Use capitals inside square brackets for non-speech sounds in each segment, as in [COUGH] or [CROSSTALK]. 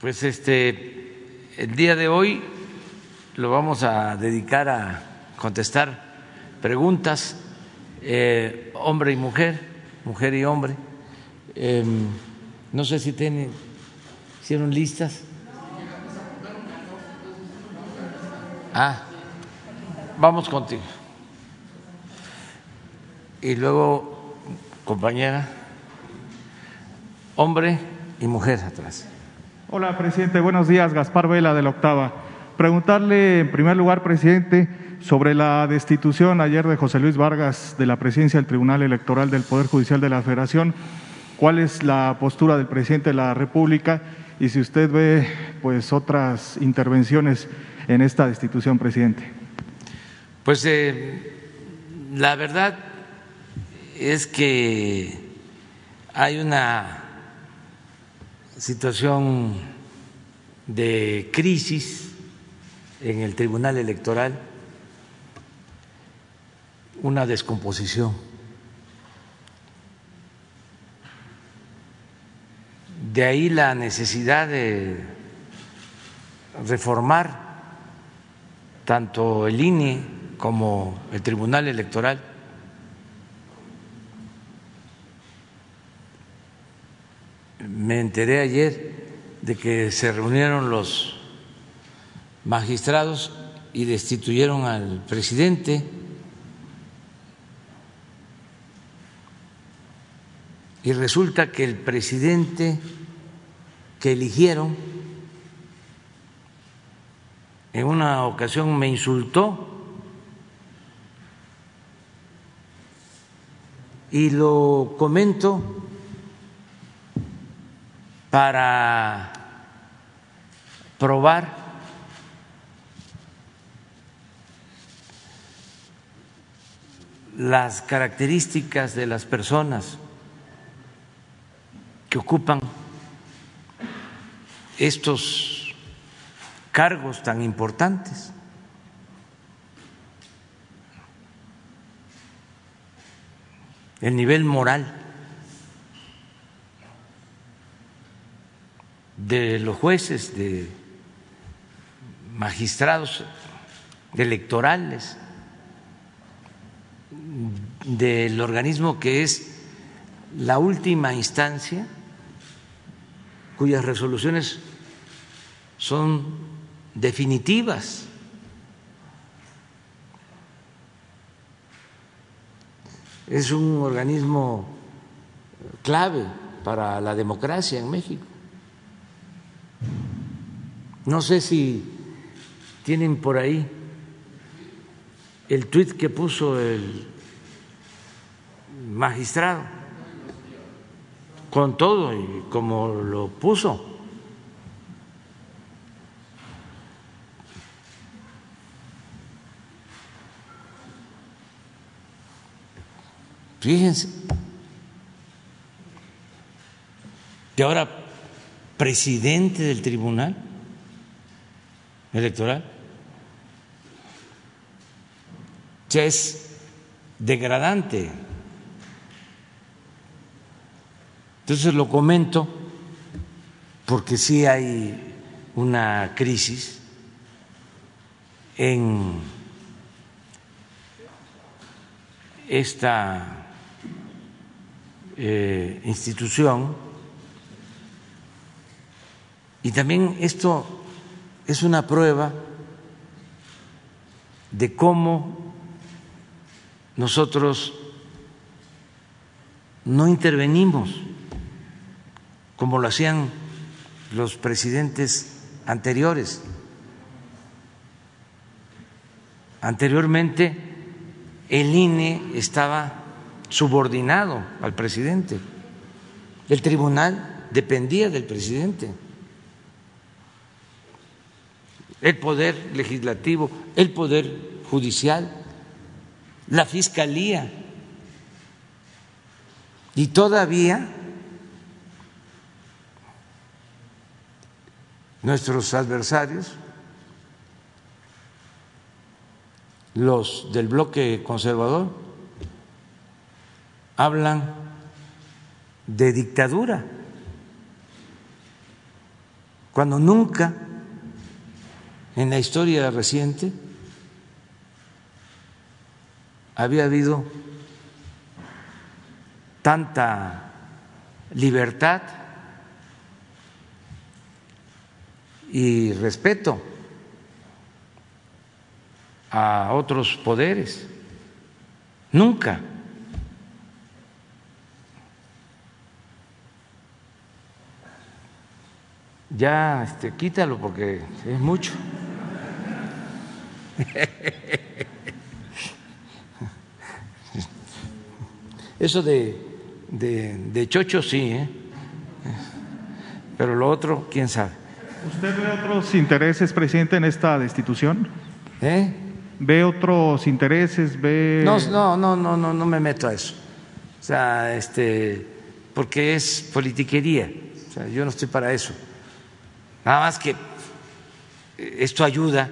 Pues este, el día de hoy lo vamos a dedicar a contestar preguntas, eh, hombre y mujer, mujer y hombre. Em, no sé si tienen, hicieron listas. Ah, vamos contigo. Y luego, compañera, hombre y mujer atrás. Hola, presidente. Buenos días. Gaspar Vela de la Octava. Preguntarle, en primer lugar, presidente, sobre la destitución ayer de José Luis Vargas de la presidencia del Tribunal Electoral del Poder Judicial de la Federación. ¿Cuál es la postura del presidente de la República y si usted ve pues otras intervenciones en esta destitución, presidente? Pues eh, la verdad es que hay una situación de crisis en el Tribunal Electoral, una descomposición. De ahí la necesidad de reformar tanto el INE como el Tribunal Electoral me enteré ayer de que se reunieron los magistrados y destituyeron al presidente. Y resulta que el presidente que eligieron en una ocasión me insultó y lo comento para probar las características de las personas que ocupan estos cargos tan importantes. El nivel moral de los jueces, de magistrados electorales, del organismo que es la última instancia, cuyas resoluciones son definitivas. Es un organismo clave para la democracia en México. No sé si tienen por ahí el tuit que puso el magistrado, con todo y como lo puso. Fíjense que ahora presidente del tribunal electoral. Ya es degradante. Entonces lo comento porque sí hay una crisis en esta eh, institución y también esto es una prueba de cómo nosotros no intervenimos como lo hacían los presidentes anteriores. Anteriormente el INE estaba subordinado al presidente, el tribunal dependía del presidente el poder legislativo, el poder judicial, la fiscalía. Y todavía nuestros adversarios, los del bloque conservador, hablan de dictadura cuando nunca en la historia reciente había habido tanta libertad y respeto a otros poderes. Nunca. Ya, este, quítalo porque es mucho. [LAUGHS] Eso de, de, chocho sí, ¿eh? pero lo otro, quién sabe. ¿Usted ve otros intereses, presidente, en esta destitución? ¿Eh? ¿Ve otros intereses? ¿Ve... No, no, no, no, no, no me meto a eso. O sea, este, porque es politiquería. O sea, yo no estoy para eso. Nada más que esto ayuda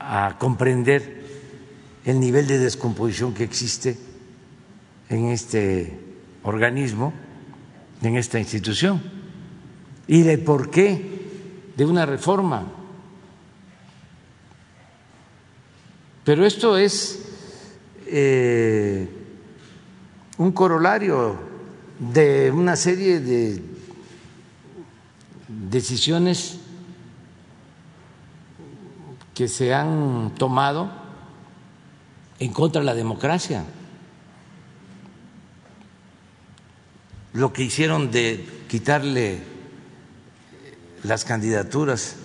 a comprender el nivel de descomposición que existe en este organismo, en esta institución, y el porqué de una reforma. Pero esto es eh, un corolario de una serie de decisiones que se han tomado en contra de la democracia. Lo que hicieron de quitarle las candidaturas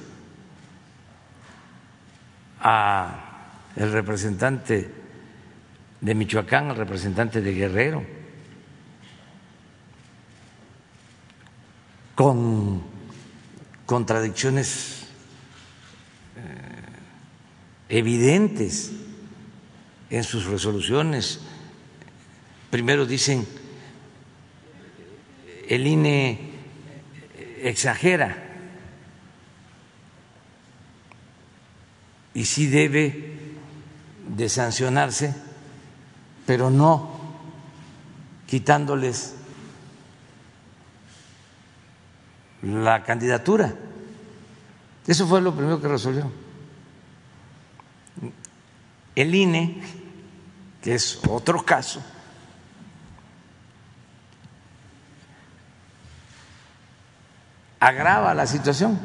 a el representante de Michoacán, al representante de Guerrero, con contradicciones eh, evidentes en sus resoluciones. Primero dicen, el INE exagera y sí debe de sancionarse, pero no quitándoles la candidatura. Eso fue lo primero que resolvió. El INE, que es otro caso, agrava la situación.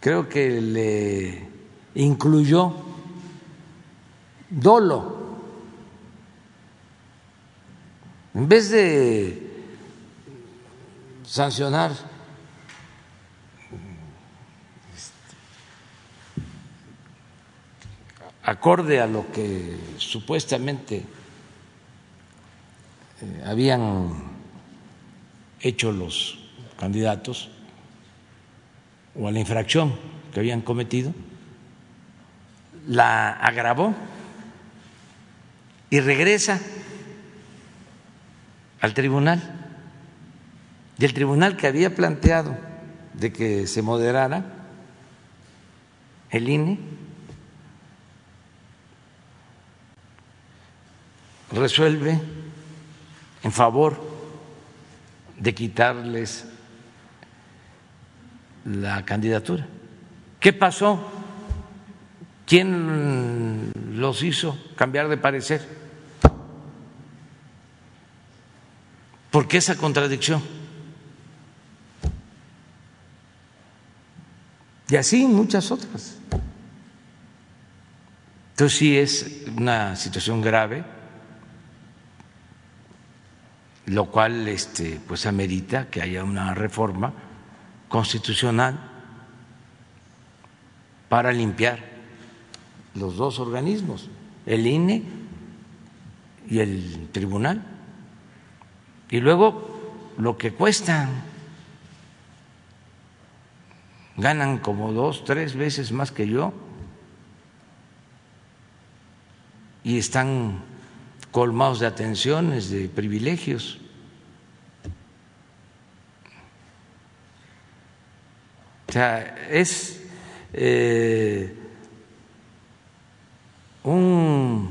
Creo que le incluyó dolo. En vez de sancionar acorde a lo que supuestamente eh, habían hecho los candidatos o a la infracción que habían cometido, la agravó y regresa al tribunal. Y el tribunal que había planteado de que se moderara el INE resuelve en favor de quitarles la candidatura. ¿Qué pasó? ¿Quién los hizo cambiar de parecer? ¿Por qué esa contradicción? Y así muchas otras. Entonces sí es una situación grave lo cual este, pues amerita que haya una reforma constitucional para limpiar los dos organismos, el INE y el tribunal. Y luego lo que cuestan, ganan como dos, tres veces más que yo y están colmados de atenciones, de privilegios. O sea, es eh, un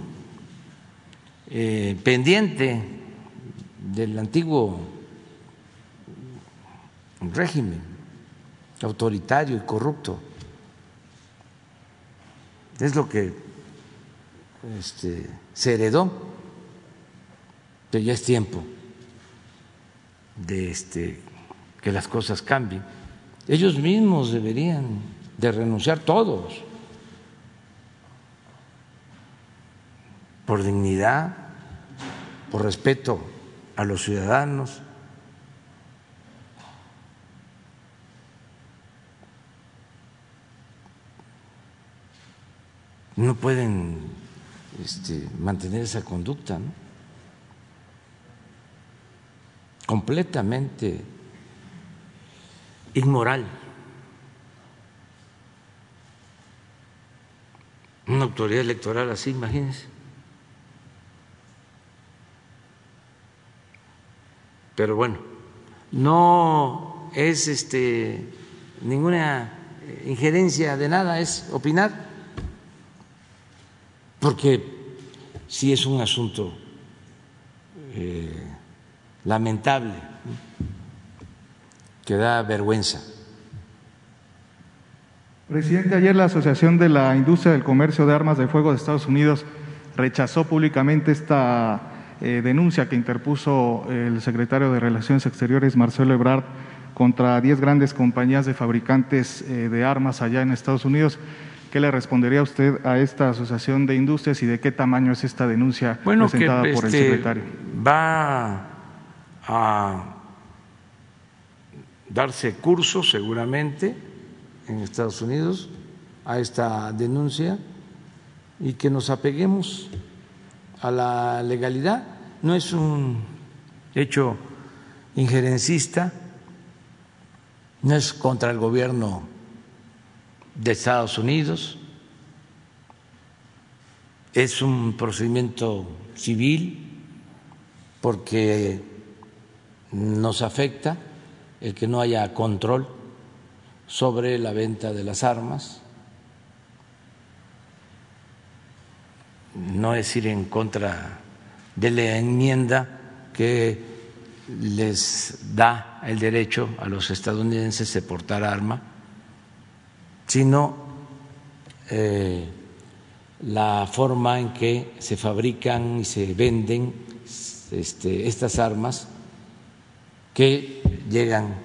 eh, pendiente del antiguo régimen autoritario y corrupto. Es lo que este, se heredó, pero ya es tiempo de este, que las cosas cambien. Ellos mismos deberían de renunciar todos por dignidad, por respeto a los ciudadanos. No pueden este, mantener esa conducta, ¿no? Completamente inmoral. Una autoridad electoral así, imagínense. Pero bueno, no es este ninguna injerencia de nada, es opinar, porque sí es un asunto eh, lamentable que da vergüenza. Presidente, ayer la Asociación de la Industria del Comercio de Armas de Fuego de Estados Unidos rechazó públicamente esta eh, denuncia que interpuso el secretario de Relaciones Exteriores, Marcelo Ebrard, contra 10 grandes compañías de fabricantes eh, de armas allá en Estados Unidos. ¿Qué le respondería usted a esta asociación de industrias y de qué tamaño es esta denuncia presentada por el este, secretario? Va a darse curso seguramente en Estados Unidos a esta denuncia y que nos apeguemos a la legalidad. No es un hecho injerencista, no es contra el gobierno de Estados Unidos, es un procedimiento civil porque nos afecta el que no haya control sobre la venta de las armas, no es ir en contra de la enmienda que les da el derecho a los estadounidenses de portar arma, sino eh, la forma en que se fabrican y se venden este, estas armas que llegan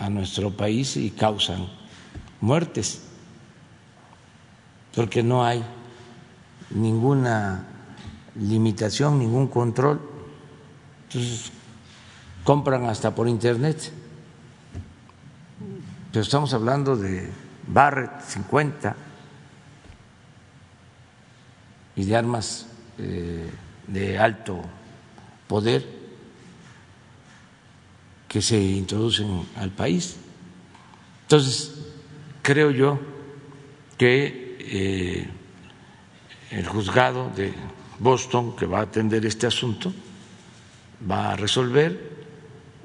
a nuestro país y causan muertes, porque no hay ninguna limitación, ningún control. Entonces, compran hasta por internet. Pero estamos hablando de Barrett 50 y de armas eh, de alto poder que se introducen al país. Entonces, creo yo que eh, el juzgado de Boston, que va a atender este asunto, va a resolver.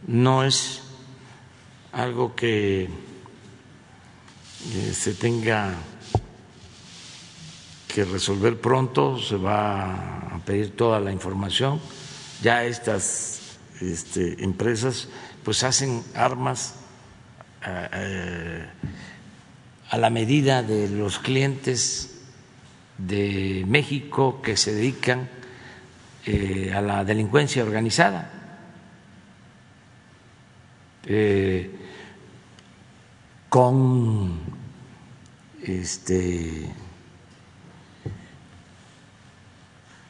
No es algo que eh, se tenga que resolver pronto, se va a pedir toda la información. Ya estas este, empresas pues hacen armas eh, eh, a la medida de los clientes de México que se dedican eh, a la delincuencia organizada. con este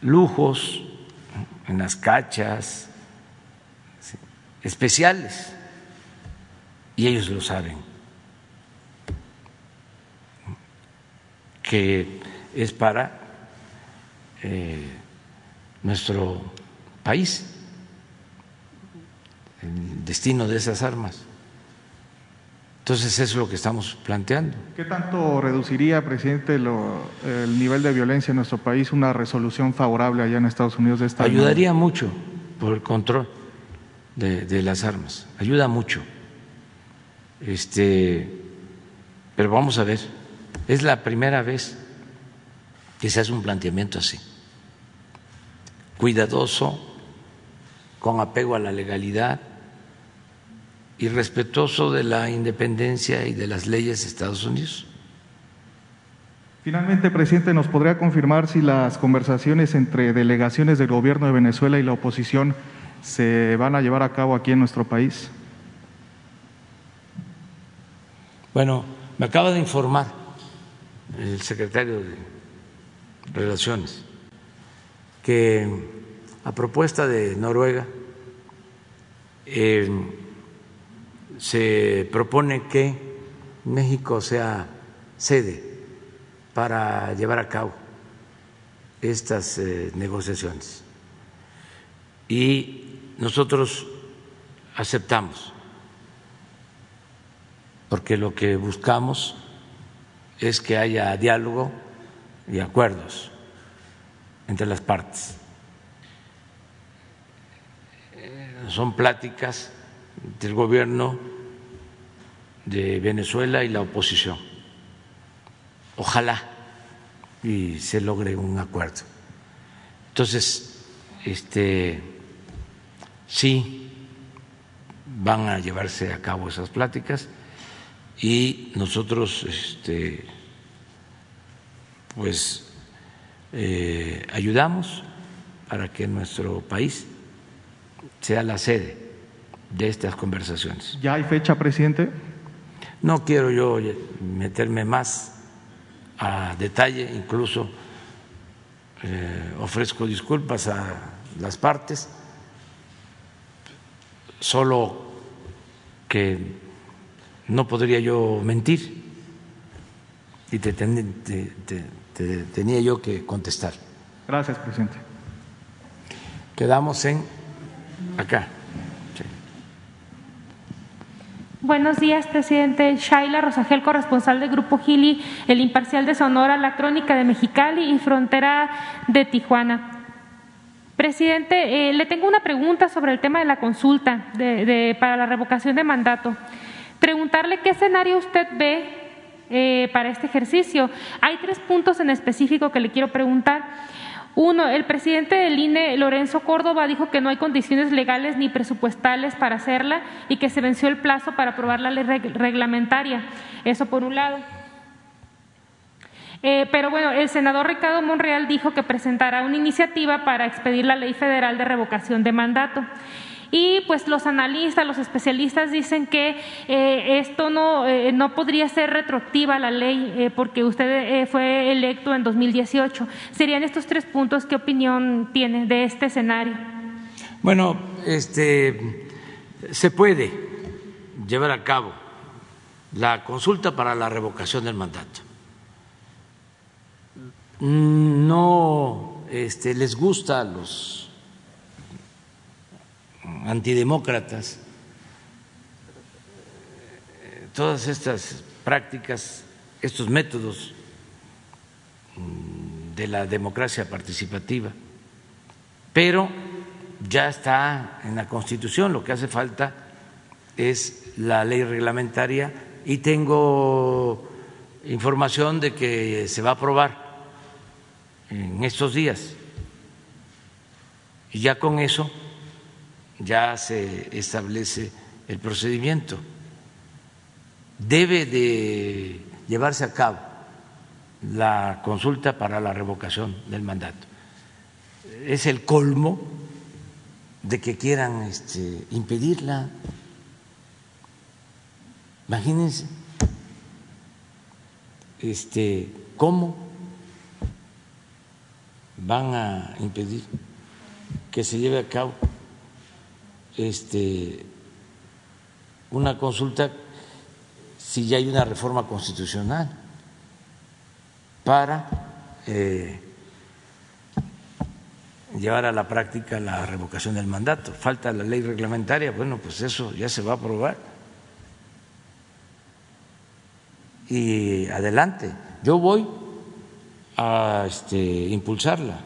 lujos en las cachas, especiales y ellos lo saben, que es para eh, nuestro país el destino de esas armas. Entonces eso es lo que estamos planteando. ¿Qué tanto reduciría, presidente, lo, el nivel de violencia en nuestro país una resolución favorable allá en Estados Unidos de esta? Ayudaría mucho por el control de, las armas, ayuda mucho. Este, pero vamos a ver, es la primera vez que se hace un planteamiento así, cuidadoso, con apego a la legalidad y respetuoso de la independencia y de las leyes de Estados Unidos. Finalmente, presidente, ¿nos podría confirmar si las conversaciones entre delegaciones del gobierno de Venezuela y la oposición se van a llevar a cabo aquí en nuestro país? Bueno, me acaba de informar el secretario de Relaciones que a propuesta de Noruega eh, se propone que México sea sede para llevar a cabo estas eh, negociaciones. Y nosotros aceptamos, porque lo que buscamos es que haya diálogo y acuerdos entre las partes. Son pláticas del gobierno de Venezuela y la oposición ojalá y se logre un acuerdo. Entonces, este sí van a llevarse a cabo esas pláticas y nosotros este pues eh, ayudamos para que nuestro país sea la sede de estas conversaciones. ¿Ya hay fecha, presidente? No quiero yo meterme más a detalle, incluso eh, ofrezco disculpas a las partes, solo que no podría yo mentir y te, tenía yo que contestar. Gracias, presidente. Quedamos en acá. Buenos días, presidente. Shaila Rosagel, corresponsal del Grupo Gili, El Imparcial de Sonora, La Crónica de Mexicali y Frontera de Tijuana. Presidente, eh, le tengo una pregunta sobre el tema de la consulta para la revocación de mandato. Preguntarle qué escenario usted ve eh, para este ejercicio. Hay tres puntos en específico que le quiero preguntar. Uno, el presidente del INE, Lorenzo Córdoba, dijo que no hay condiciones legales ni presupuestales para hacerla y que se venció el plazo para aprobar la ley reglamentaria. Eso por un lado. Eh, pero bueno, el senador Ricardo Monreal dijo que presentará una iniciativa para expedir la ley federal de revocación de mandato. Y pues los analistas, los especialistas dicen que eh, esto no, eh, no podría ser retroactiva la ley eh, porque usted fue electo en 2018. Serían estos tres puntos. ¿Qué opinión tiene de este escenario? Bueno, este, se puede llevar a cabo la consulta para la revocación del mandato. No este, les gusta a los antidemócratas, todas estas prácticas, estos métodos mm, de la democracia participativa, pero ya está en la Constitución, lo que hace falta es la ley reglamentaria y tengo información de que se va a aprobar en estos días. Y ya con eso ya se establece el procedimiento. Debe de llevarse a cabo la consulta para la revocación del mandato. Es el colmo de que quieran este, impedirla. Imagínense este, cómo van a impedir que se lleve a cabo este, una consulta si ya hay una reforma constitucional para eh, llevar a la práctica la revocación del mandato. Falta la ley reglamentaria, bueno, pues eso ya se va a aprobar. Y adelante, yo voy a este, impulsarla.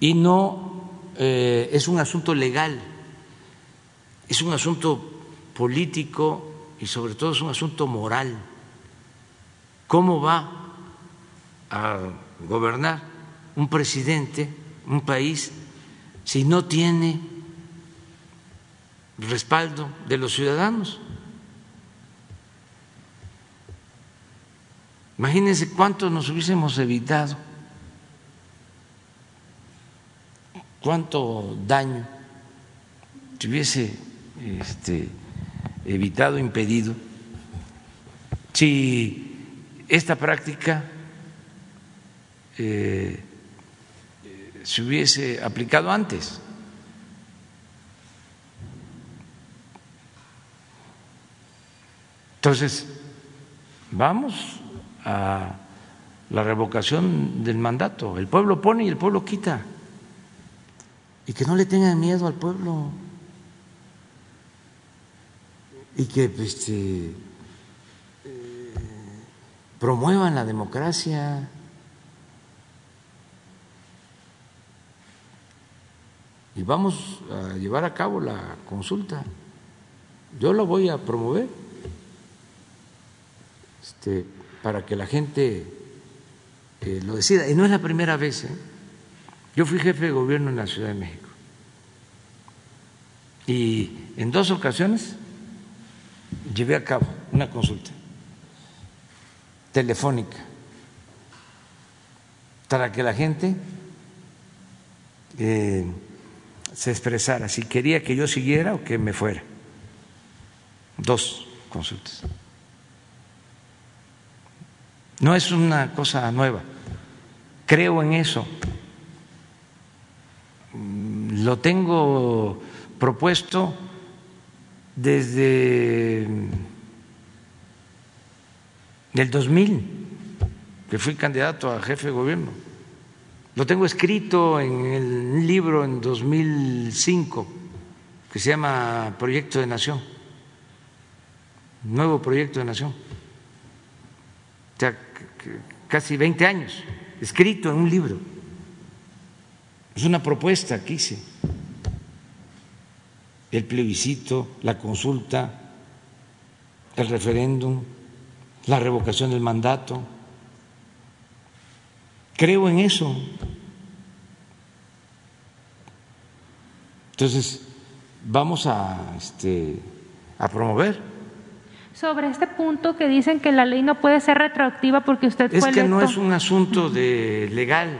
Y no eh, es un asunto legal, es un asunto político y sobre todo es un asunto moral. ¿Cómo va a gobernar un presidente, un país, si no tiene respaldo de los ciudadanos. Imagínense cuánto nos hubiésemos evitado, cuánto daño se hubiese este, evitado, impedido, si esta práctica eh, se hubiese aplicado antes. Entonces, vamos a la revocación del mandato. El pueblo pone y el pueblo quita. Y que no le tengan miedo al pueblo. Y que pues, este, eh, promuevan la democracia. Y vamos a llevar a cabo la consulta. Yo lo voy a promover este, para que la gente eh, lo decida. Y no es la primera vez. ¿eh? Yo fui jefe de gobierno en la Ciudad de México. Y en dos ocasiones llevé a cabo una consulta telefónica para que la gente eh, se expresara si quería que yo siguiera o que me fuera. Dos consultas. No es una cosa nueva. Creo en eso. Lo tengo propuesto desde el 2000, que fui candidato a jefe de gobierno. Lo tengo escrito en el libro en 2005 que se llama Proyecto de Nación, nuevo proyecto de Nación casi 20 años, escrito en un libro. Es una propuesta que hice. El plebiscito, la consulta, el referéndum, la revocación del mandato. Creo en eso. Entonces, vamos a, este, a promover sobre este punto que dicen que la ley no puede ser retroactiva porque usted es que no es un asunto de legal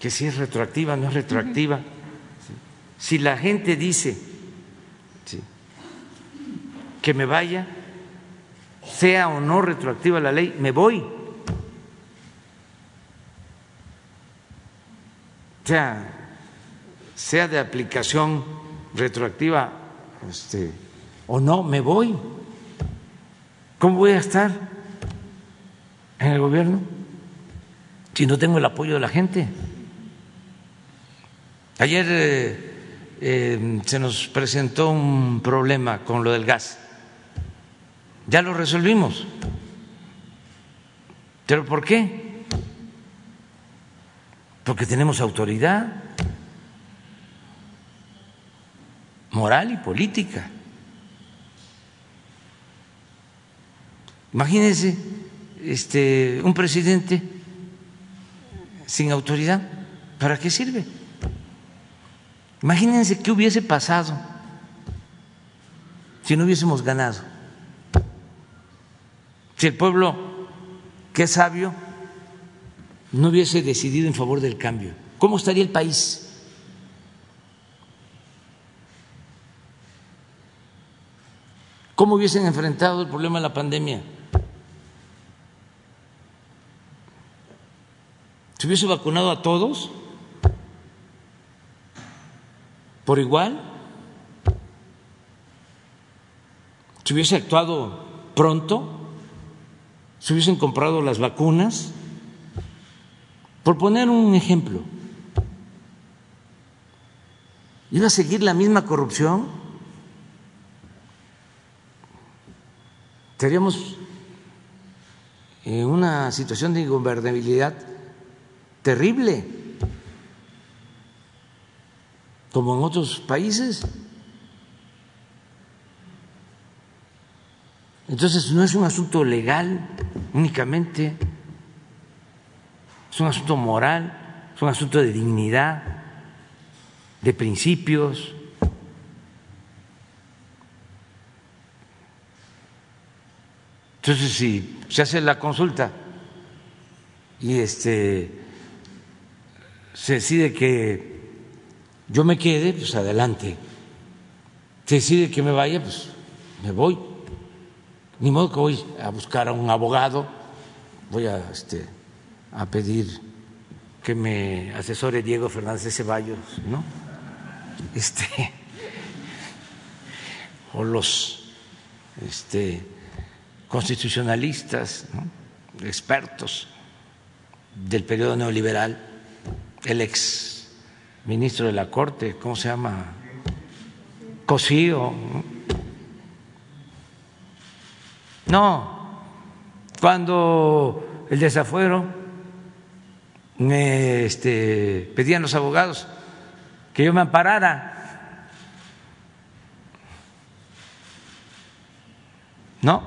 que si es retroactiva no es retroactiva. Si la gente dice que me vaya sea o no retroactiva la ley me voy. O sea sea de aplicación retroactiva este, o no me voy ¿Cómo voy a estar en el gobierno si no tengo el apoyo de la gente? Ayer eh, eh, se nos presentó un problema con lo del gas. Ya lo resolvimos. ¿Pero por qué? Porque tenemos autoridad moral y política. Imagínense este, un presidente sin autoridad, ¿para qué sirve? Imagínense qué hubiese pasado si no hubiésemos ganado. Si el pueblo, que es sabio, no hubiese decidido en favor del cambio. ¿Cómo estaría el país? ¿Cómo hubiesen enfrentado el problema de la pandemia? ¿Se hubiese vacunado a todos por igual? ¿Se hubiese actuado pronto? ¿Se hubiesen comprado las vacunas? Por poner un ejemplo, ¿iba a seguir la misma corrupción? Estaríamos en una situación de ingobernabilidad terrible, como en otros países. Entonces no es un asunto legal únicamente, es un asunto moral, es un asunto de dignidad, de principios. Entonces si se hace la consulta y este se decide que yo me quede, pues adelante. Se decide que me vaya, pues me voy. Ni modo que voy a buscar a un abogado, voy a, este, a pedir que me asesore Diego Fernández de Ceballos, ¿no? Este, [LAUGHS] o los este, constitucionalistas, expertos del periodo neoliberal, el ex ministro de la Corte, ¿cómo se llama? Cosío. No, cuando el desafuero me este, pedían los abogados que yo me amparara. No,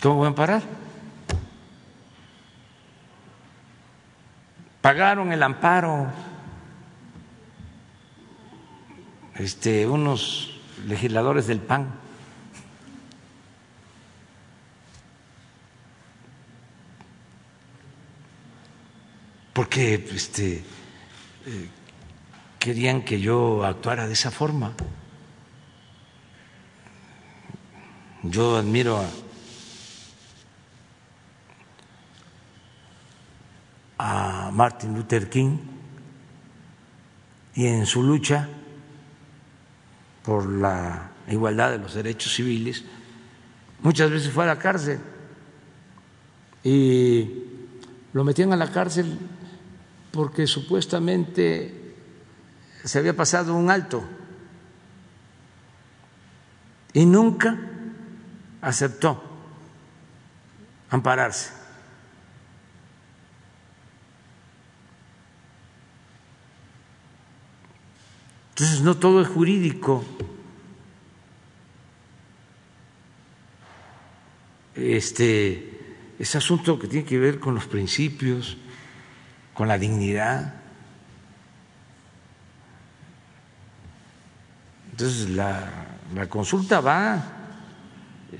¿cómo voy a amparar? Pagaron el amparo este, unos legisladores del PAN. Porque este, eh, querían que yo actuara de esa forma. Yo admiro a a Martin Luther King y en su lucha por la igualdad de los derechos civiles, muchas veces fue a la cárcel y lo metían a la cárcel porque supuestamente se había pasado un alto y nunca aceptó ampararse. Entonces no todo es jurídico. Este es asunto que tiene que ver con los principios, con la dignidad. Entonces la, la consulta va,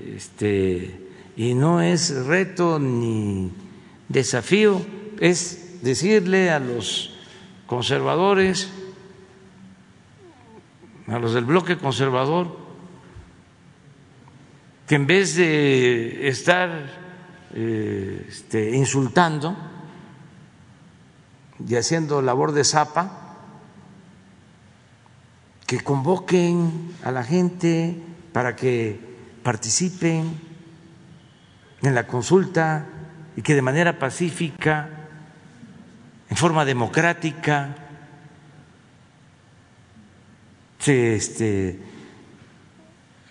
este, y no es reto ni desafío, es decirle a los conservadores a los del bloque conservador, que en vez de estar eh, este, insultando y haciendo labor de zapa, que convoquen a la gente para que participen en la consulta y que de manera pacífica, en forma democrática, se este,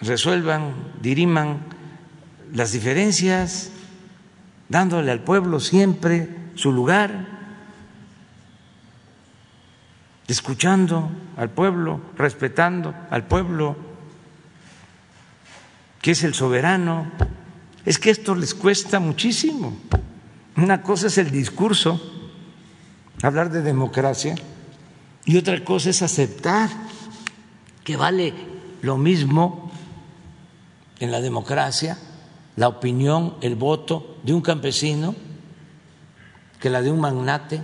resuelvan, diriman las diferencias, dándole al pueblo siempre su lugar, escuchando al pueblo, respetando al pueblo, que es el soberano. Es que esto les cuesta muchísimo. Una cosa es el discurso, hablar de democracia, y otra cosa es aceptar que vale lo mismo en la democracia la opinión, el voto de un campesino que la de un magnate,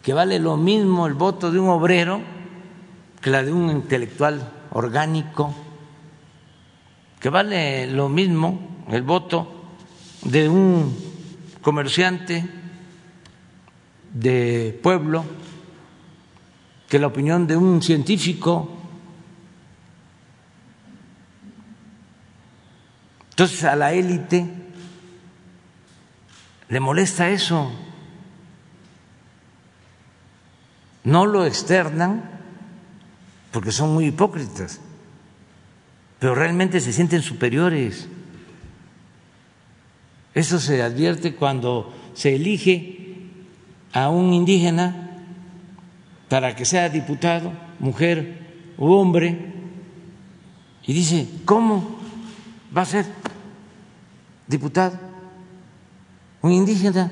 que vale lo mismo el voto de un obrero que la de un intelectual orgánico, que vale lo mismo el voto de un comerciante de pueblo que la opinión de un científico Entonces a la élite le molesta eso. No lo externan porque son muy hipócritas, pero realmente se sienten superiores. Eso se advierte cuando se elige a un indígena para que sea diputado, mujer u hombre, y dice, ¿cómo va a ser diputado, un indígena.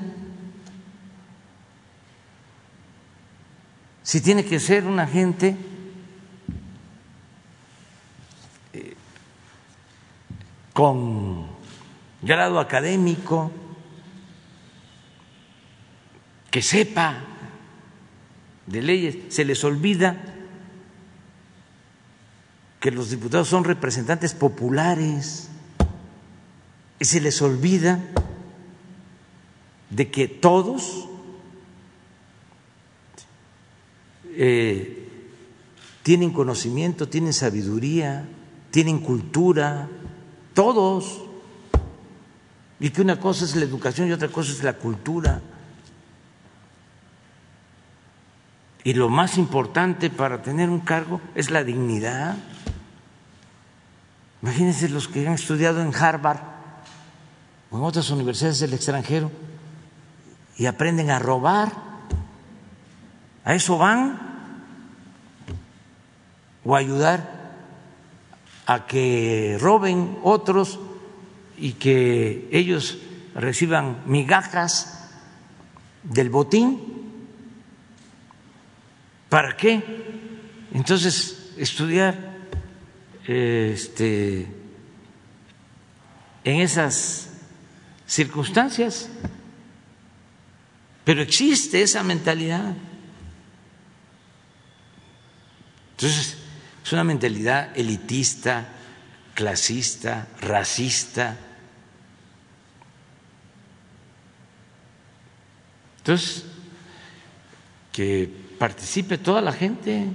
Si tiene que ser una gente eh, con grado académico, que sepa de leyes, se les olvida que los diputados son representantes populares y se les olvida de que todos eh, tienen conocimiento, tienen sabiduría, tienen cultura, todos, y que una cosa es la educación y otra cosa es la cultura. Y lo más importante para tener un cargo es la dignidad. Imagínense los que han estudiado en Harvard o en otras universidades del extranjero y aprenden a robar. ¿A eso van? ¿O ayudar a que roben otros y que ellos reciban migajas del botín? ¿Para qué? Entonces, estudiar este, en esas circunstancias. Pero existe esa mentalidad. Entonces, es una mentalidad elitista, clasista, racista. Entonces, que participe toda la gente,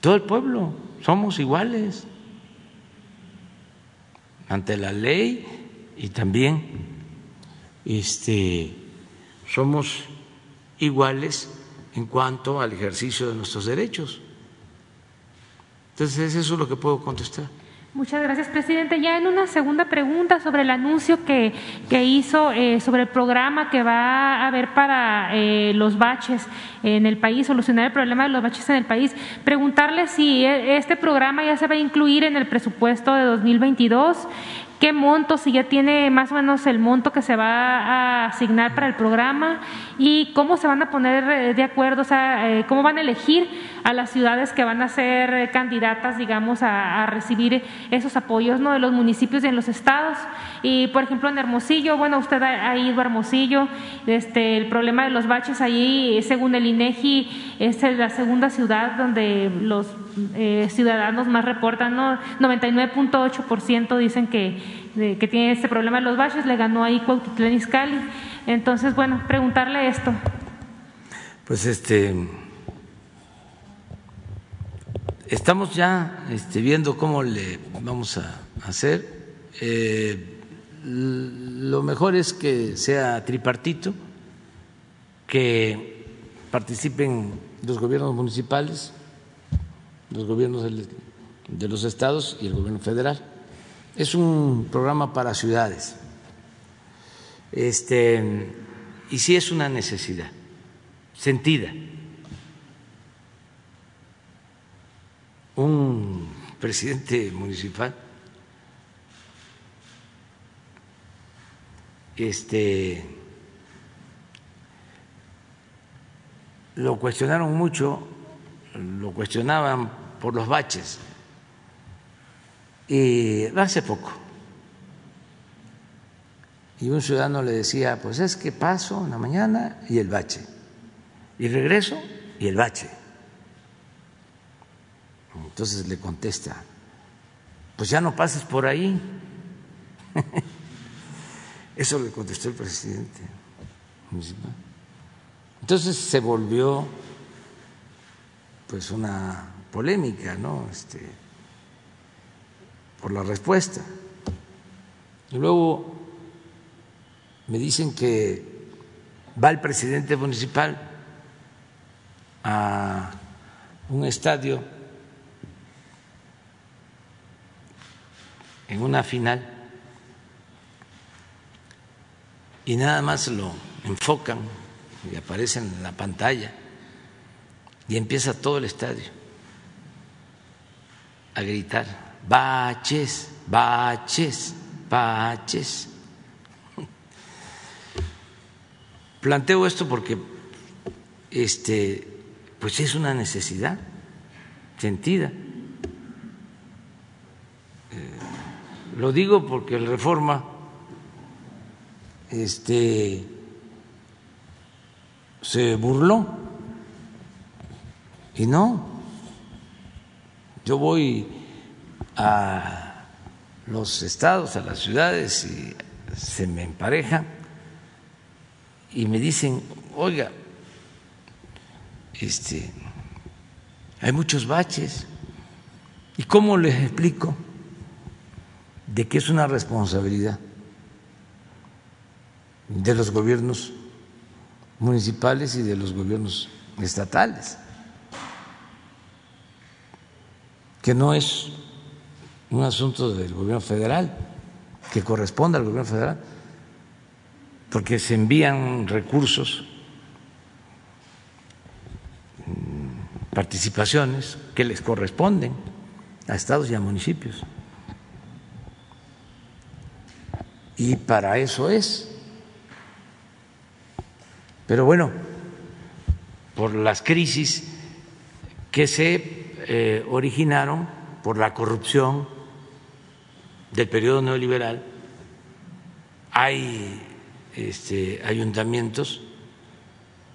todo el pueblo, somos iguales ante la ley y también este, somos iguales en cuanto al ejercicio de nuestros derechos. Entonces, eso es lo que puedo contestar. Muchas gracias, presidente. Ya en una segunda pregunta sobre el anuncio que, que hizo eh, sobre el programa que va a haber para eh, los baches en el país, solucionar el problema de los baches en el país, preguntarle si e, este programa ya se va a incluir en el presupuesto de 2022 qué monto, si ya tiene más o menos el monto que se va a asignar para el programa y cómo se van a poner eh, de acuerdo, o sea, eh, cómo van a elegir a las ciudades que van a ser candidatas, digamos, a, recibir esos apoyos ¿no? de los municipios y en los estados. Y, por ejemplo, en Hermosillo, bueno, usted ha, ido a Hermosillo, este, el problema de los baches allí, según el INEGI, es la segunda ciudad donde los ciudadanos más reportan, ¿no? 99.8% dicen que que tiene este problema de los baches, le ganó ahí Cuautitlán Izcalli. Entonces, bueno, preguntarle esto. Pues este estamos ya este, viendo cómo le vamos a hacer. Eh, lo mejor es que sea tripartito, que participen los gobiernos municipales, los gobiernos de los estados y el gobierno federal es un programa para ciudades. Este, y sí es una necesidad sentida. Un presidente municipal este lo cuestionaron mucho, lo cuestionaban por los baches y hace poco. Y un ciudadano le decía, pues es que paso en la mañana y el bache. Y regreso y el bache. Entonces le contesta, pues ya no pases por ahí. [LAUGHS] Eso le contestó el presidente municipal. Entonces se volvió pues una polémica, ¿no? Este, por la respuesta. Y luego me dicen que va el presidente municipal a un estadio en una final y nada más lo enfocan y aparece en la pantalla y empieza todo el estadio a gritar baches, baches, baches. Planteo esto porque este, pues es una necesidad sentida. Eh, lo digo porque el Reforma este se burló y no yo voy a los estados, a las ciudades y se me emparejan y me dicen, oiga, este, hay muchos baches. ¿Y cómo les explico de que es una responsabilidad de los gobiernos municipales y de los gobiernos estatales? Que no es un asunto del gobierno federal, que corresponde al gobierno federal, porque se envían recursos participaciones que les corresponden a estados y a municipios. Y para eso es. Pero bueno, por las crisis que se eh, originaron por la corrupción del periodo neoliberal, hay este, ayuntamientos,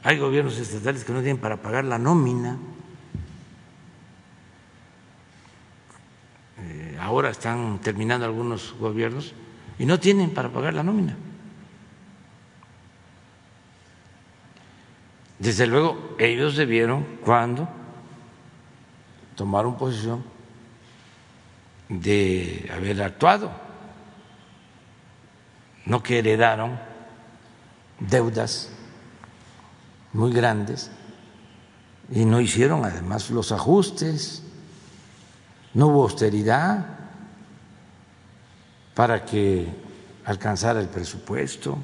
hay gobiernos estatales que no tienen para pagar la nómina ahora están terminando algunos gobiernos y no tienen para pagar la nómina. Desde luego, ellos debieron, cuando tomaron posición, de haber actuado, no que heredaron deudas muy grandes y no hicieron además los ajustes. No hubo austeridad para que alcanzara el presupuesto.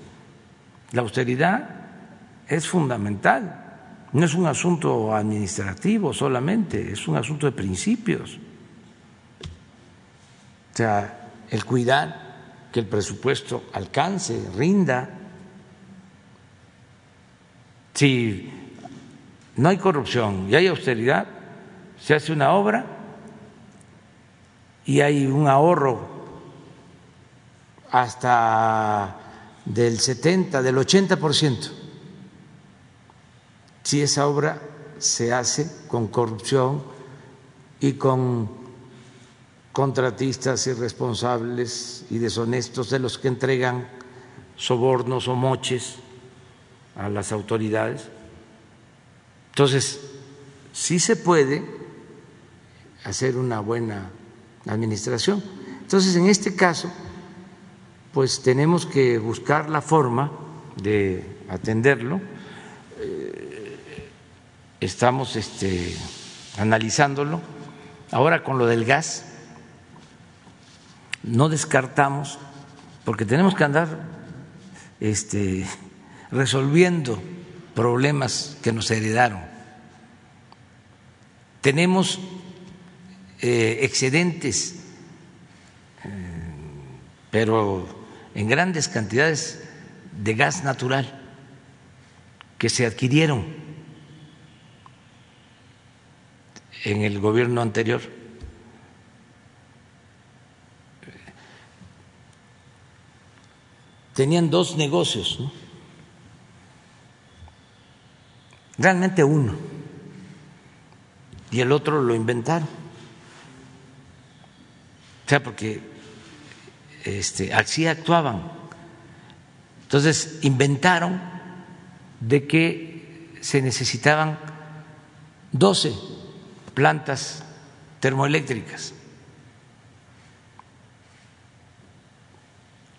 La austeridad es fundamental, no es un asunto administrativo solamente, es un asunto de principios. O sea, el cuidar que el presupuesto alcance, rinda. Si no hay corrupción y hay austeridad, se hace una obra y hay un ahorro hasta del 70, del 80 por ciento, si esa obra se hace con corrupción y con contratistas irresponsables y deshonestos de los que entregan sobornos o moches a las autoridades. Entonces, sí se puede hacer una buena administración. Entonces, en este caso, pues tenemos que buscar la forma de atenderlo. Estamos este, analizándolo. Ahora con lo del gas, no descartamos, porque tenemos que andar este, resolviendo problemas que nos heredaron. Tenemos eh, excedentes, pero en grandes cantidades de gas natural que se adquirieron en el gobierno anterior. Tenían dos negocios, realmente uno, y el otro lo inventaron o sea, porque este, así actuaban. Entonces inventaron de que se necesitaban 12 plantas termoeléctricas,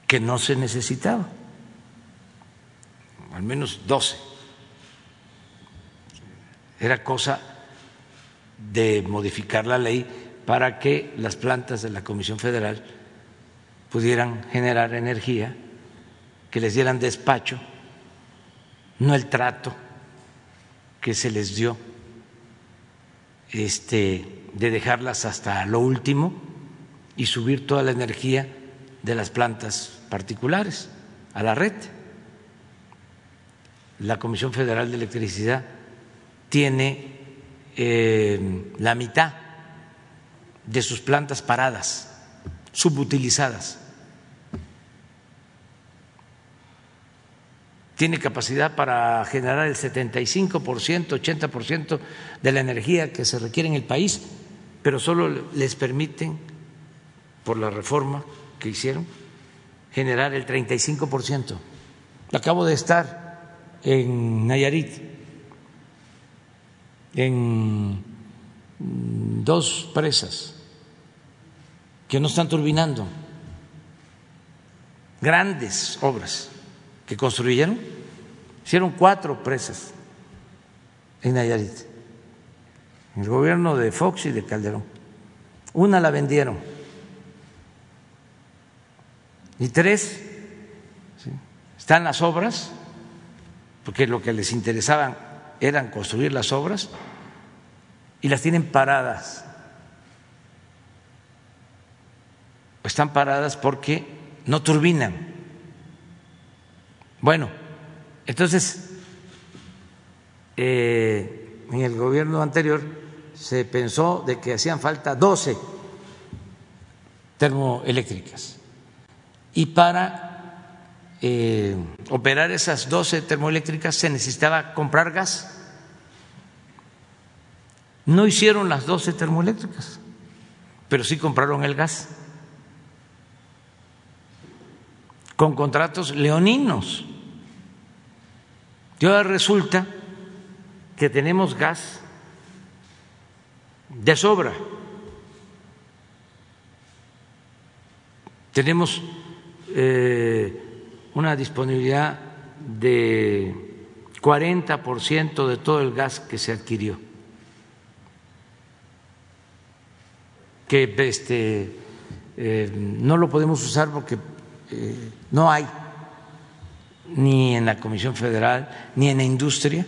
que no se necesitaba, al menos 12. Era cosa de modificar la ley para que las plantas de la Comisión Federal pudieran generar energía, que les dieran despacho, no el trato que se les dio este, de dejarlas hasta lo último y subir toda la energía de las plantas particulares a la red. La Comisión Federal de Electricidad tiene eh, la mitad de sus plantas paradas, subutilizadas. Tiene capacidad para generar el 75%, 80% de la energía que se requiere en el país, pero solo les permiten, por la reforma que hicieron, generar el 35%. Acabo de estar en Nayarit, en dos presas que no están turbinando, grandes obras que construyeron, hicieron cuatro presas en Nayarit, en el gobierno de Fox y de Calderón. Una la vendieron y tres están las obras, porque lo que les interesaban eran construir las obras y las tienen paradas. Están paradas porque no turbinan. Bueno, entonces, eh, en el gobierno anterior se pensó de que hacían falta 12 termoeléctricas. Y para eh, operar esas 12 termoeléctricas se necesitaba comprar gas. No hicieron las 12 termoeléctricas, pero sí compraron el gas con contratos leoninos. Y ahora resulta que tenemos gas de sobra. Tenemos eh, una disponibilidad de 40% de todo el gas que se adquirió. Que este, eh, no lo podemos usar porque eh, no hay ni en la Comisión Federal, ni en la industria,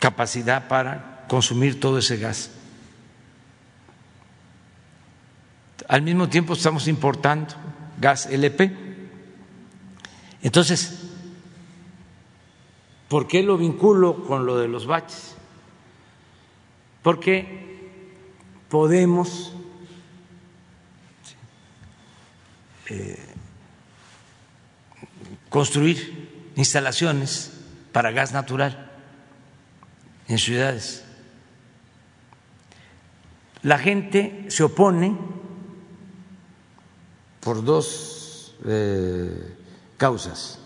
capacidad para consumir todo ese gas. Al mismo tiempo estamos importando gas LP. Entonces, ¿por qué lo vinculo con lo de los baches? Porque podemos eh, construir instalaciones para gas natural en ciudades. La gente se opone por dos eh, causas.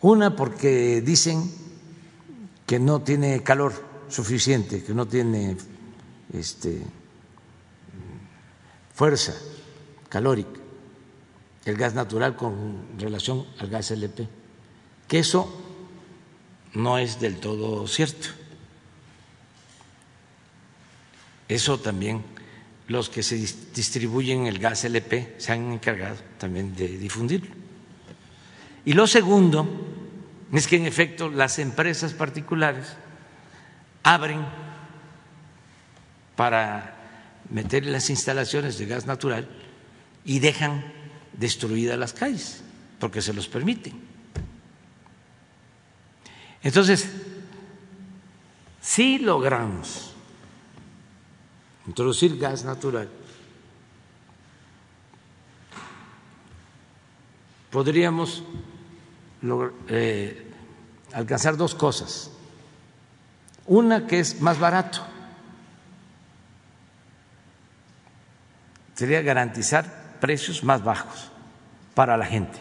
Una porque dicen que no tiene calor suficiente, que no tiene este, fuerza calórica el gas natural con relación al gas LP, que eso no es del todo cierto. Eso también los que se distribuyen el gas LP se han encargado también de difundirlo. Y lo segundo es que en efecto las empresas particulares abren para meter las instalaciones de gas natural y dejan destruidas las calles, porque se los permiten. Entonces, si logramos introducir gas natural, podríamos eh, alcanzar dos cosas. Una que es más barato, sería garantizar precios más bajos para la gente.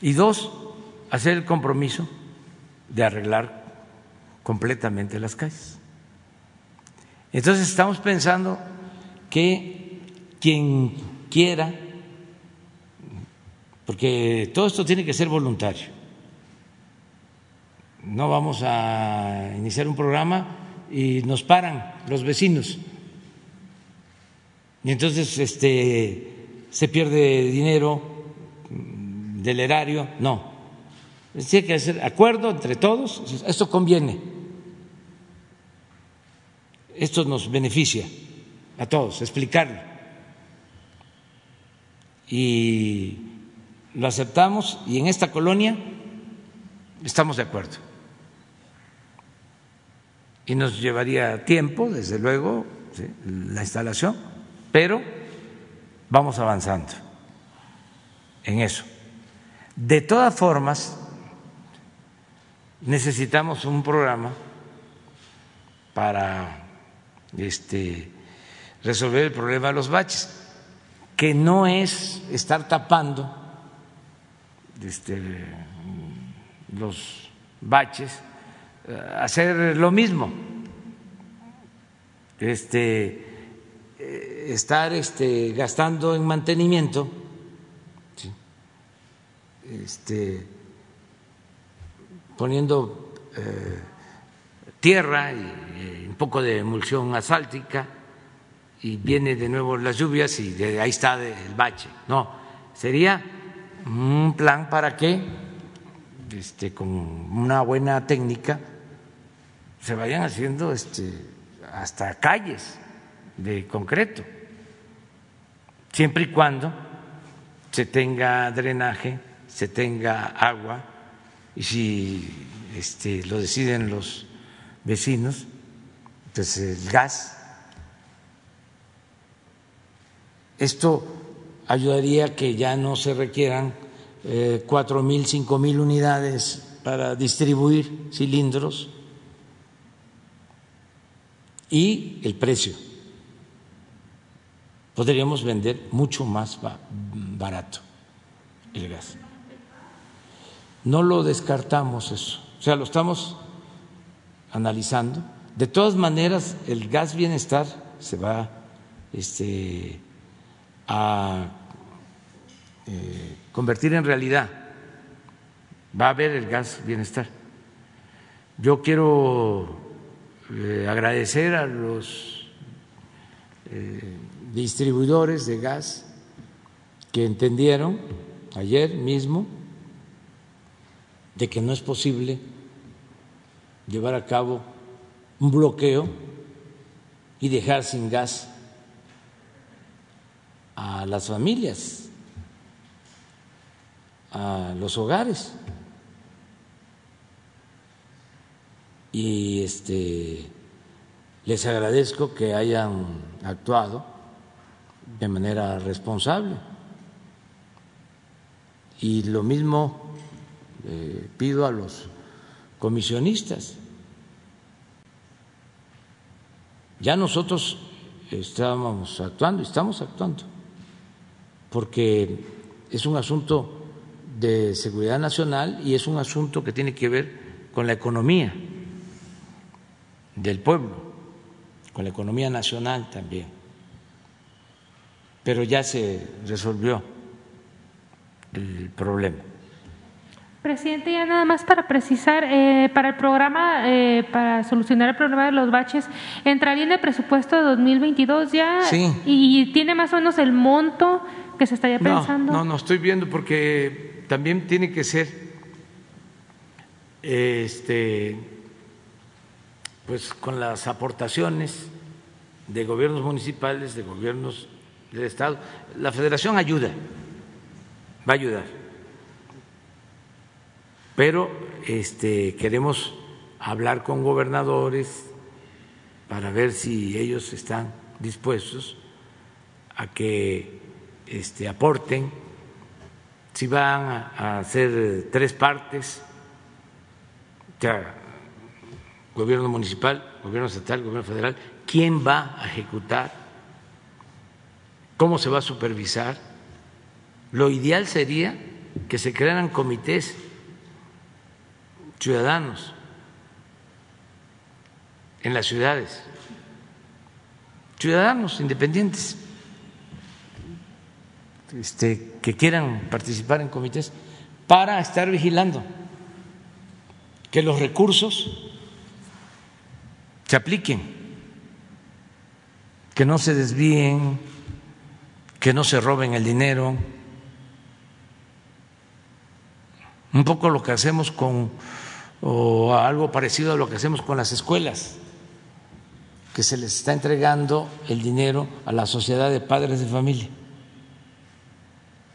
Y dos, hacer el compromiso de arreglar completamente las calles. Entonces estamos pensando que quien quiera, porque todo esto tiene que ser voluntario, no vamos a iniciar un programa y nos paran los vecinos y entonces este, se pierde dinero del erario. No. Tiene que hacer acuerdo entre todos. Esto conviene. Esto nos beneficia a todos, explicarlo. Y lo aceptamos y en esta colonia estamos de acuerdo. Y nos llevaría tiempo, desde luego, la instalación pero vamos avanzando. en eso. De todas formas, necesitamos un programa para este, resolver el problema de los baches, que no es estar tapando este, los baches, eh, hacer lo mismo, este, estar este, gastando en mantenimiento, este, poniendo eh, tierra y, un poco de emulsión asfáltica y viene de nuevo las lluvias y de ahí está el bache. No, sería un plan para que este, con una buena técnica se vayan haciendo este, hasta calles de concreto, siempre y cuando se tenga drenaje, se tenga agua y si este, lo deciden los vecinos, pues el gas. Esto ayudaría que ya no se requieran eh, cuatro mil, cinco mil unidades para distribuir cilindros y el precio. Podríamos vender mucho más barato el gas. No lo descartamos eso, o sea, lo estamos analizando. De todas maneras, el gas bienestar se va este, a eh, convertir en realidad. Va a haber el gas bienestar. Yo quiero eh, agradecer a los eh, distribuidores de gas que entendieron ayer mismo de que no es posible llevar a cabo un bloqueo y dejar sin gas a las familias a los hogares. Y este les agradezco que hayan actuado de manera responsable. Y lo mismo eh, pido a los comisionistas. Ya nosotros estábamos actuando, estamos actuando, porque es un asunto de seguridad nacional y es un asunto que tiene que ver con la economía del pueblo, con la economía nacional también. Pero ya se resolvió el problema. Presidente, ya nada más para precisar, eh, para el programa, eh, para solucionar el problema de los baches, ¿entraría en el presupuesto de 2022 ya? Sí. ¿Y tiene más o menos el monto que se estaría pensando? No, no, no estoy viendo porque también tiene que ser este pues con las aportaciones de gobiernos municipales, de gobiernos del estado. La federación ayuda, va a ayudar. Pero este queremos hablar con gobernadores para ver si ellos están dispuestos a que este, aporten si van a hacer tres partes, ya, gobierno municipal, gobierno estatal, gobierno federal, quién va a ejecutar, cómo se va a supervisar. Lo ideal sería que se crearan comités ciudadanos en las ciudades, ciudadanos independientes este, que quieran participar en comités para estar vigilando que los recursos se apliquen, que no se desvíen, que no se roben el dinero. Un poco lo que hacemos con, o algo parecido a lo que hacemos con las escuelas, que se les está entregando el dinero a la sociedad de padres de familia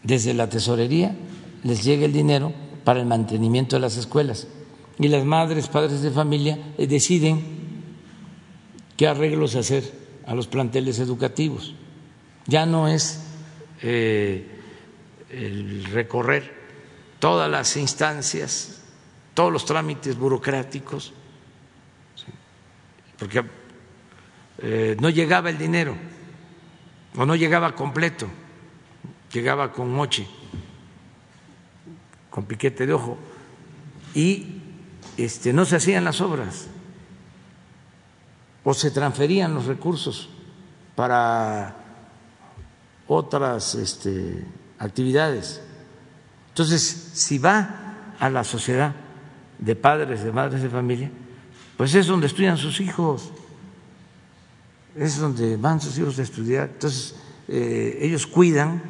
desde la tesorería les llega el dinero para el mantenimiento de las escuelas y las madres, padres de familia eh, deciden qué arreglos hacer a los planteles educativos. Ya no es eh, el recorrer todas las instancias, todos los trámites burocráticos, porque eh, no llegaba el dinero o no llegaba completo, llegaba con moche, con piquete de ojo, y este, no se hacían las obras o se transferían los recursos para otras este, actividades. Entonces, si va a la sociedad de padres, de madres de familia, pues es donde estudian sus hijos, es donde van sus hijos a estudiar. Entonces, eh, ellos cuidan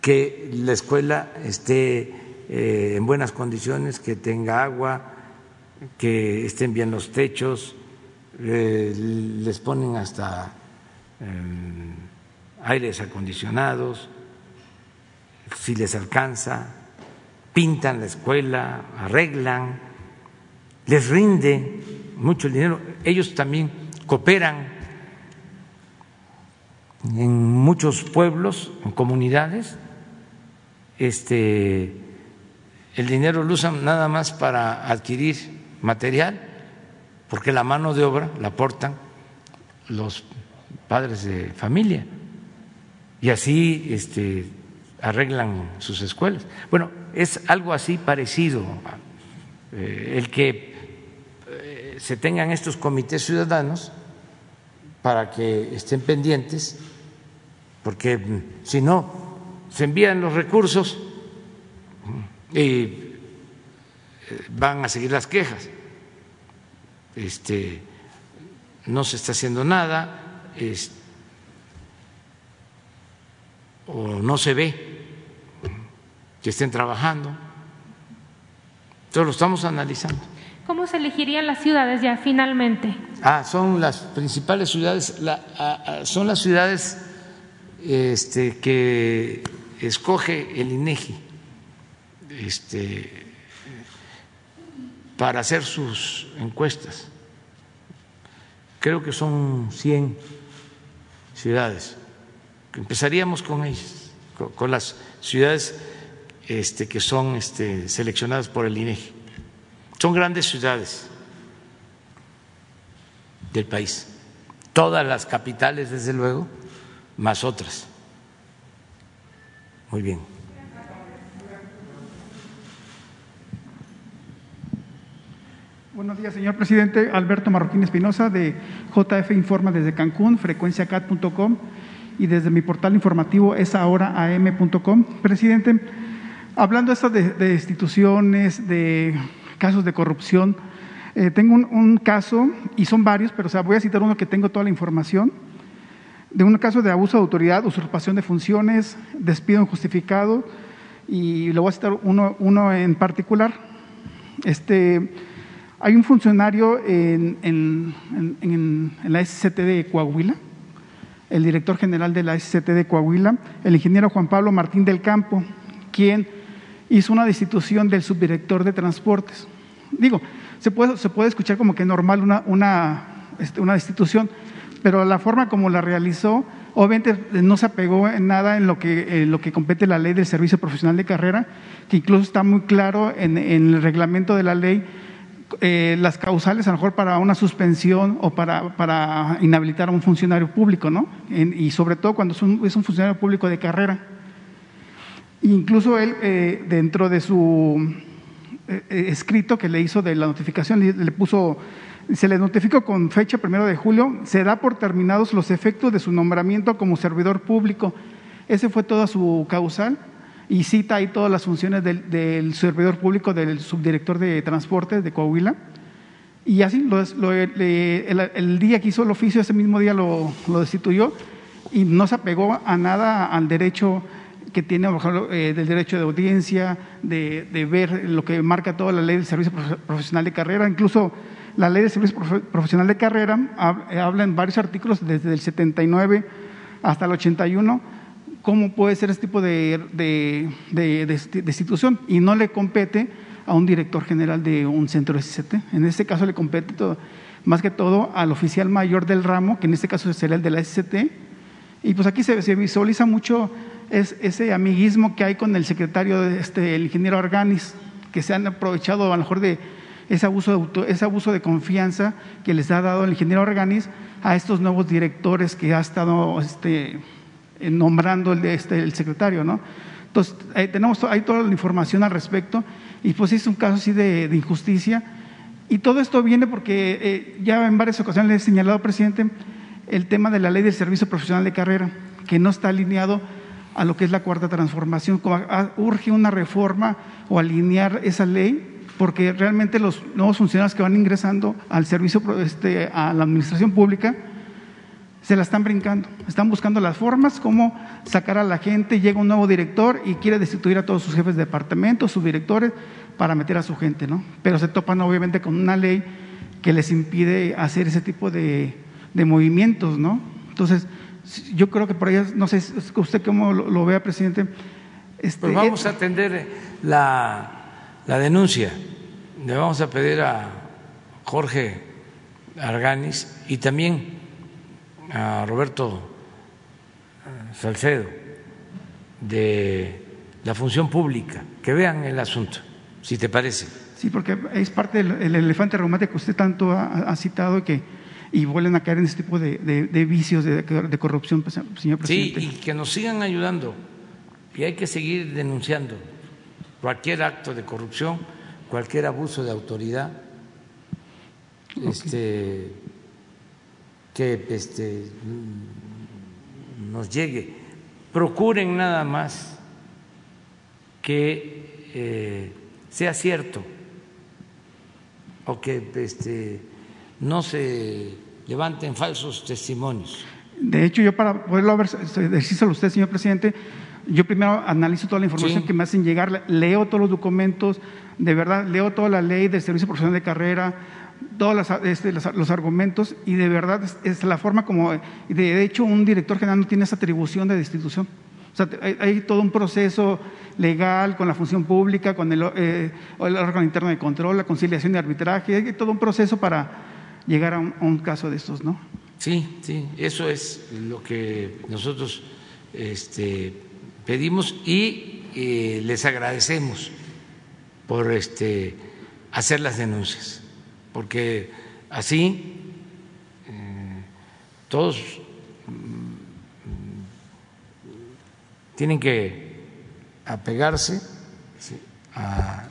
que la escuela esté eh, en buenas condiciones, que tenga agua, que estén bien los techos, eh, les ponen hasta em, aires acondicionados, si les alcanza, pintan la escuela, arreglan, les rinde mucho dinero. Ellos también cooperan en muchos pueblos, en comunidades, este, el dinero lo usan nada más para adquirir material, porque la mano de obra la aportan los padres de familia y así este, arreglan sus escuelas. Bueno, es algo así parecido eh, el que eh, se tengan estos comités ciudadanos para que estén pendientes, porque mm, si no, se envían los recursos y eh, van a seguir las quejas. Este, no se está haciendo nada. O no se ve que estén trabajando. Entonces lo estamos analizando. ¿Cómo se elegirían las ciudades ya finalmente? Ah, son las principales ciudades, son las ciudades este, que escoge el INEGI este, para hacer sus encuestas. Creo que son 100 ciudades. Empezaríamos con ellas, con, las ciudades este, que son este, seleccionadas por el INEGI. Son grandes ciudades del país, todas las capitales, desde luego, más otras. Muy bien. Buenos días, señor presidente. Alberto Marroquín Espinosa, de JF Informa desde Cancún, frecuenciacat.com y desde mi portal informativo es ahoraam.com. Presidente, hablando esto de, instituciones, de casos de corrupción, eh, tengo un, caso, y son varios, pero voy a citar uno que tengo toda la información, de un caso de abuso de autoridad, usurpación de funciones, despido injustificado, y le voy a citar uno, uno en particular. Este, hay un funcionario en, en, en, en la SCT de Coahuila, el director general de la SCT de Coahuila, el ingeniero Juan Pablo Martín del Campo, quien hizo una destitución del subdirector de transportes. Digo, se puede, se puede escuchar como que normal una, este, una destitución, pero la forma como la realizó, obviamente no se apegó en nada en lo que, en lo que compete la ley del servicio profesional de carrera, que incluso está muy claro en, en el reglamento de la ley eh, las causales a lo mejor para una suspensión o para, para inhabilitar a un funcionario público, ¿no? y sobre todo cuando es un, es un, funcionario público de carrera. Incluso él, eh, dentro de su eh, escrito que le hizo de la notificación, le, puso, se le notificó con fecha primero de julio, se da por terminados los efectos de su nombramiento como servidor público. Ese fue toda su causal y cita ahí todas las funciones del, servidor público del subdirector de transportes de Coahuila. Y así el, día que hizo el oficio, ese mismo día lo, destituyó y no se apegó a nada al derecho que tiene, eh, del derecho de audiencia, de, ver lo que marca toda la ley del servicio profesional de carrera. Incluso la ley del servicio profesional de carrera habla en varios artículos desde el 79 hasta el 81 cómo puede ser este tipo de, institución y no le compete a un director general de un centro SCT. En este caso le compete más que todo al oficial mayor del ramo, que en este caso sería el de la SCT, Y pues aquí se, visualiza mucho ese amiguismo que hay con el secretario, este, el ingeniero Arganis, que se han aprovechado a lo mejor de ese abuso de, ese abuso de confianza que les ha dado el ingeniero Arganis a estos nuevos directores que ha estado este, nombrando el, este, secretario, ¿no? Entonces, tenemos hay toda la información al respecto y pues es un caso así de, injusticia. Y todo esto viene porque eh, ya en varias ocasiones le he señalado, presidente, el tema de la ley del servicio profesional de carrera, que no está alineado a lo que es la cuarta transformación. Urge una reforma o alinear esa ley porque realmente los nuevos funcionarios que van ingresando al servicio, este, a la administración pública, se la están brincando. Están buscando las formas, cómo sacar a la gente. Llega un nuevo director y quiere destituir a todos sus jefes de departamento, sus directores, para meter a su gente, ¿no? Pero se topan obviamente con una ley que les impide hacer ese tipo de, movimientos, ¿no? Entonces, yo creo que por ahí, no sé usted cómo lo, vea, presidente. Este, pues vamos a atender la, la denuncia. Le vamos a pedir a Jorge Arganis y también a Roberto Salcedo de la función pública, que vean el asunto, si te parece. Sí, porque es parte del elefante reumático que usted tanto ha, citado y que y vuelven a caer en este tipo de, vicios de, corrupción, pues, señor presidente. Sí, y que nos sigan ayudando. Y hay que seguir denunciando cualquier acto de corrupción, cualquier abuso de autoridad. Este, que este, nos llegue. Procuren nada más que eh, sea cierto o que este, no se levanten falsos testimonios. De hecho, yo para poderlo decírselo a usted, señor presidente, yo primero analizo toda la información que me hacen llegar, leo todos los documentos, de verdad, leo toda la ley del servicio profesional de carrera, todos este, los, argumentos y de verdad es, la forma como, de hecho, un director general no tiene esa atribución de destitución. O sea, hay, todo un proceso legal con la función pública, con el, eh, órgano interno de control, la conciliación y arbitraje, hay todo un proceso para llegar a un, caso de estos, ¿no? Sí, sí, eso es lo que nosotros este, pedimos y eh, les agradecemos por este, hacer las denuncias porque así eh, todos mm, tienen que apegarse a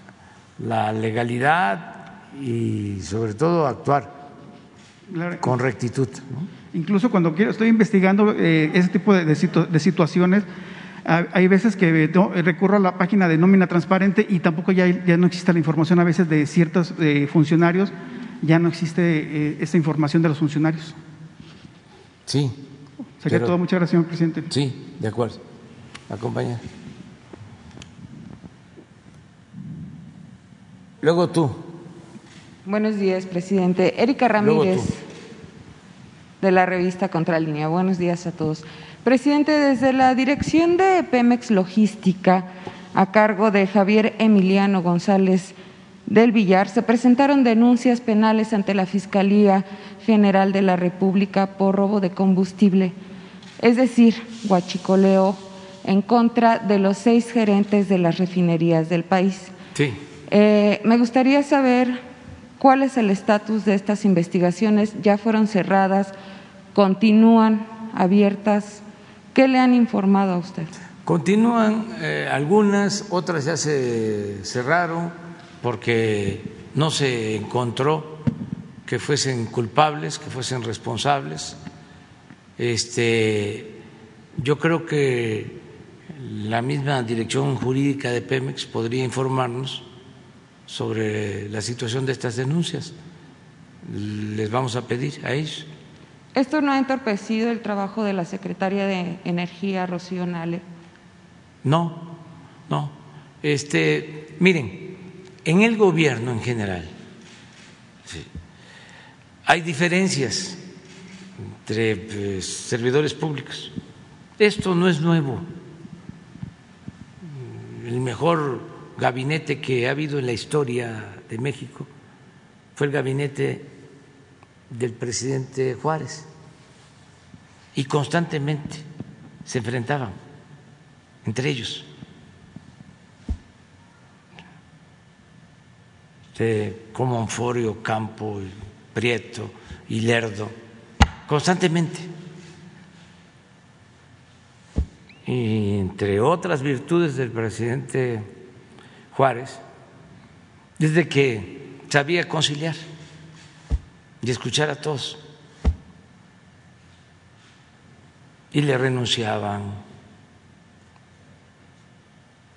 la legalidad y sobre todo actuar con rectitud. Incluso cuando quiero, estoy investigando eh, ese tipo de, de, situaciones, hay veces que recurro a la página de nómina transparente y tampoco ya, ya no existe la información a veces de ciertos eh, funcionarios, ya no existe eh, esa información de los funcionarios. Sí. Sería todo. Muchas gracias, señor presidente. Sí, de acuerdo. Acompaña. Luego tú. Buenos días, presidente. Erika Ramírez, de la revista Contralínea. Buenos días a todos. Presidente, desde la dirección de Pemex Logística, a cargo de Javier Emiliano González del Villar, se presentaron denuncias penales ante la Fiscalía General de la República por robo de combustible, es decir, guachicoleo, en contra de los seis gerentes de las refinerías del país. Sí. Eh, me gustaría saber cuál es el estatus de estas investigaciones. ¿Ya fueron cerradas? ¿Continúan abiertas? ¿Qué le han informado a usted? Continúan eh, algunas, otras ya se cerraron porque no se encontró que fuesen culpables, que fuesen responsables. Este, yo creo que la misma dirección jurídica de Pemex podría informarnos sobre la situación de estas denuncias. Les vamos a pedir a ellos. ¿Esto no ha entorpecido el trabajo de la secretaria de Energía, Rocío Nale? No, no. Este, miren, en el gobierno en general hay diferencias entre pues, servidores públicos. Esto no es nuevo. El mejor gabinete que ha habido en la historia de México fue el gabinete del presidente Juárez y constantemente se enfrentaban entre ellos. como Onforio, Campo, Prieto y Lerdo, constantemente. Y entre otras virtudes del presidente Juárez, desde que sabía conciliar y escuchar a todos. Y le renunciaban.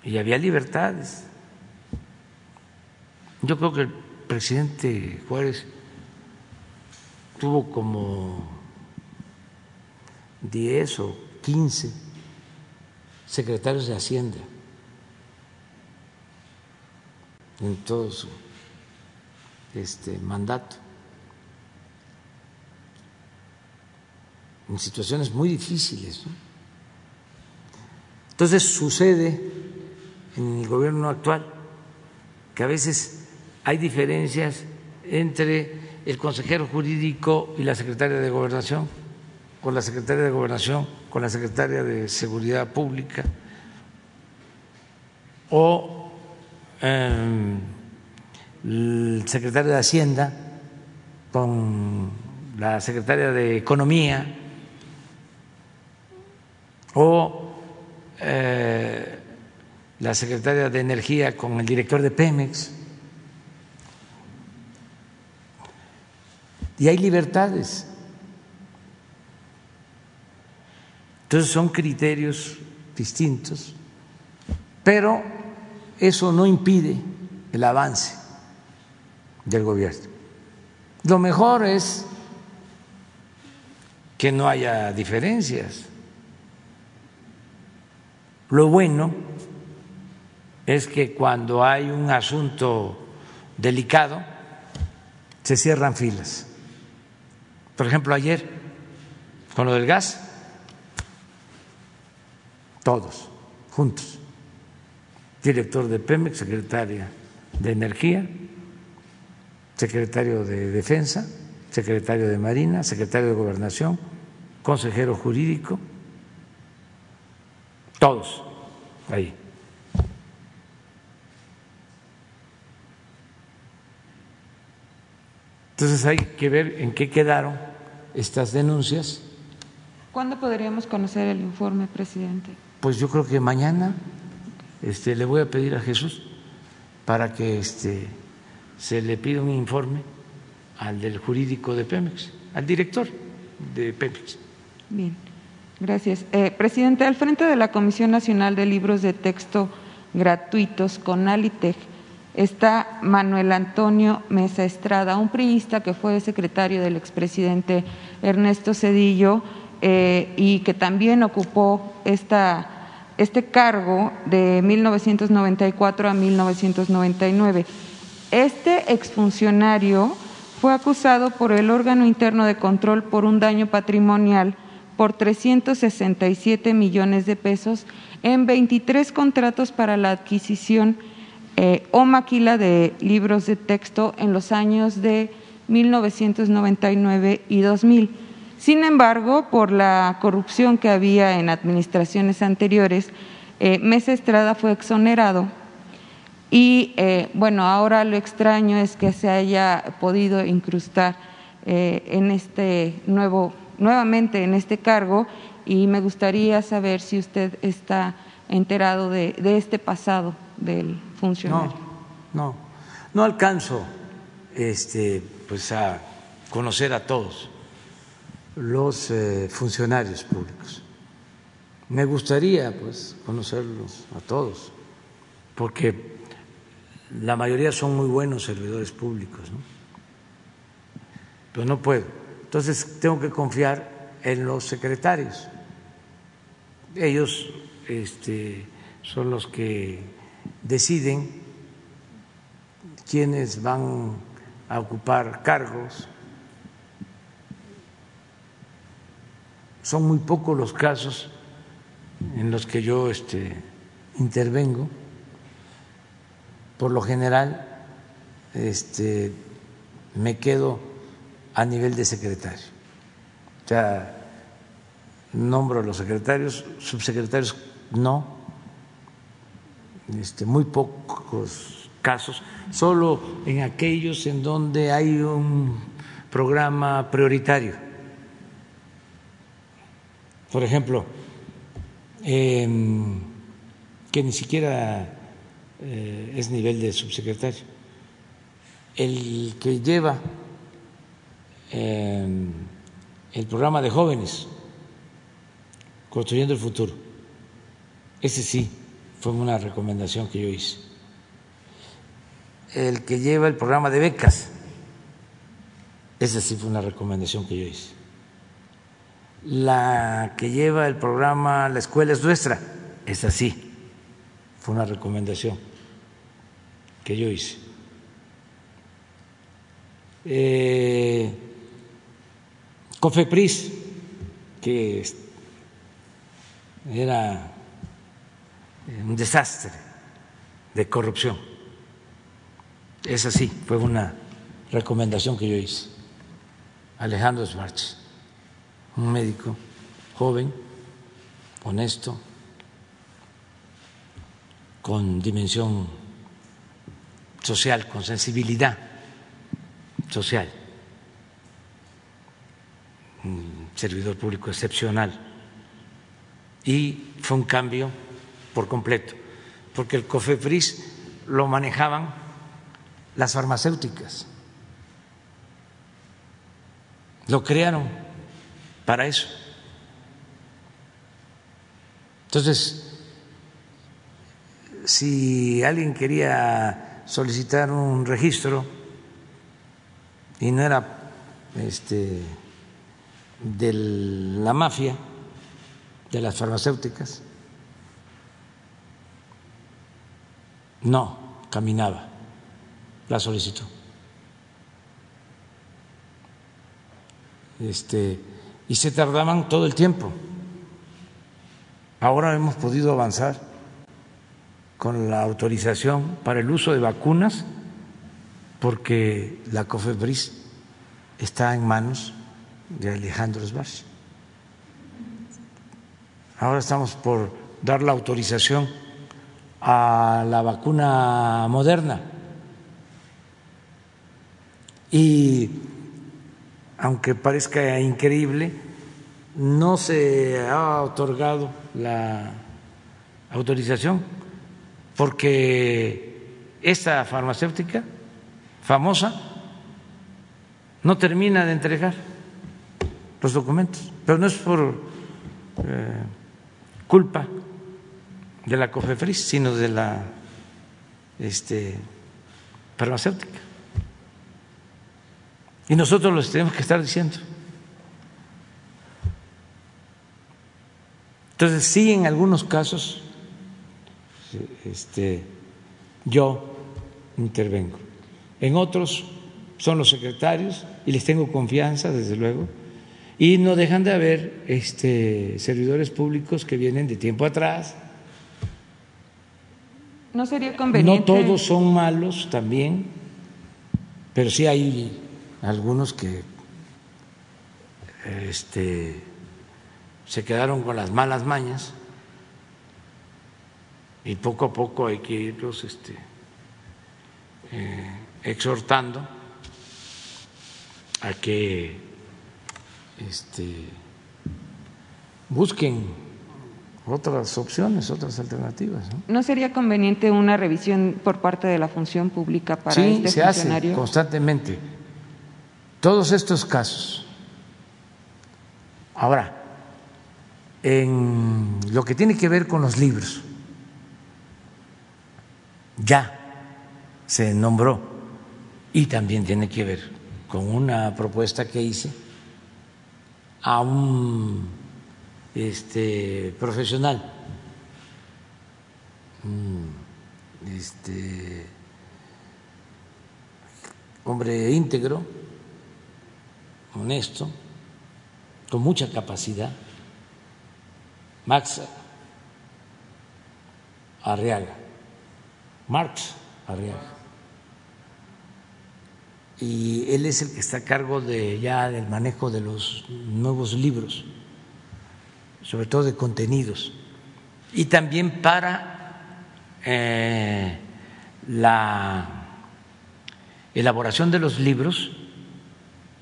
Y había libertades. Yo creo que el presidente Juárez tuvo como 10 o 15 secretarios de Hacienda en todo su este, mandato, en situaciones muy difíciles. Entonces sucede en el gobierno actual que a veces hay diferencias entre el consejero jurídico y la secretaria de gobernación, con la secretaria de gobernación, con la secretaria de seguridad pública, o em, el secretario de Hacienda con la secretaria de Economía, o eh, la secretaria de Energía con el director de Pemex. Y hay libertades. Entonces son criterios distintos, pero eso no impide el avance del gobierno. Lo mejor es que no haya diferencias. Lo bueno es que cuando hay un asunto delicado, se cierran filas. Por ejemplo, ayer, con lo del gas, todos, juntos, director de Pemex, secretaria de Energía, secretario de Defensa, secretario de Marina, secretario de Gobernación, consejero jurídico, todos ahí. Entonces hay que ver en qué quedaron estas denuncias. ¿Cuándo podríamos conocer el informe, presidente? Pues yo creo que mañana este, le voy a pedir a Jesús para que este, se le pida un informe al del jurídico de Pemex, al director de Pemex. Bien, gracias. Eh, presidente, al frente de la Comisión Nacional de Libros de Texto Gratuitos, con Alitech, está Manuel Antonio Mesa Estrada, un priista que fue secretario del expresidente Ernesto Cedillo eh, y que también ocupó este cargo de 1994 a 1999. Este exfuncionario fue acusado por el órgano interno de control por un daño patrimonial por 367 millones de pesos en 23 contratos para la adquisición eh, o maquila de libros de texto en los años de 1999 y 2000. Sin embargo, por la corrupción que había en administraciones anteriores, eh, Mesa Estrada fue exonerado y eh, bueno, ahora lo extraño es que se haya podido incrustar en este nuevo, nuevamente en este cargo y me gustaría saber si usted está enterado de este pasado del funcionario. No, no, no alcanzo este, pues a conocer a todos los eh, funcionarios públicos. Me gustaría pues conocerlos a todos, porque la mayoría son muy buenos servidores públicos, ¿no? pero no puedo. Entonces tengo que confiar en los secretarios. Ellos este, son los que deciden quiénes van a ocupar cargos. Son muy pocos los casos en los que yo este, intervengo. Por lo general, este, me quedo a nivel de secretario. O sea, nombro a los secretarios, subsecretarios no, este, muy pocos casos, solo en aquellos en donde hay un programa prioritario. Por ejemplo, em, que ni siquiera eh, es nivel de subsecretario, el que lleva el programa de jóvenes construyendo el futuro. Ese sí fue una recomendación que yo hice. El que lleva el programa de becas, esa sí fue una recomendación que yo hice. La que lleva el programa La escuela es nuestra, esa sí fue una recomendación que yo hice. Eh, COFEPRIS, que era un desastre de corrupción. Esa sí, fue una recomendación que yo hice. Alejandro Schwartz, un médico joven, honesto, con dimensión social, con sensibilidad social, un servidor público excepcional y fue un cambio por completo, porque el COFEPRIS lo manejaban las farmacéuticas. Lo crearon para eso. Entonces, si alguien quería solicitar un registro y no era este de la mafia, de las farmacéuticas, no caminaba la solicitud. Este, y se tardaban todo el tiempo. Ahora hemos podido avanzar con la autorización para el uso de vacunas porque la COFEBRIS está en manos de Alejandro Sbarch. Ahora estamos por dar la autorización a la vacuna moderna. Y aunque parezca increíble, no se ha otorgado la autorización porque esa farmacéutica famosa no termina de entregar los documentos, pero no es por eh, culpa de la COFEFRIS, sino de la este, farmacéutica. Y nosotros los tenemos que estar diciendo. Entonces, sí, en algunos casos este, yo intervengo. En otros son los secretarios y les tengo confianza, desde luego, y no dejan de haber este, servidores públicos que vienen de tiempo atrás. No sería conveniente. No todos son malos también, pero sí hay algunos que este, se quedaron con las malas mañas y poco a poco hay que irlos este, eh, exhortando a que este, busquen otras opciones, otras alternativas. ¿no? sería conveniente una revisión por parte de la función pública para sí, este se funcionario? hace constantemente. Todos estos casos. Ahora, en lo que tiene que ver con los libros, ya se nombró y también tiene que ver con una propuesta que hice a un este, profesional, este, hombre íntegro, honesto, con mucha capacidad, Max Arriaga, Marx Arriaga y él es el que está a cargo de ya del manejo de los nuevos libros sobre todo de contenidos, y también para eh, la elaboración de los libros,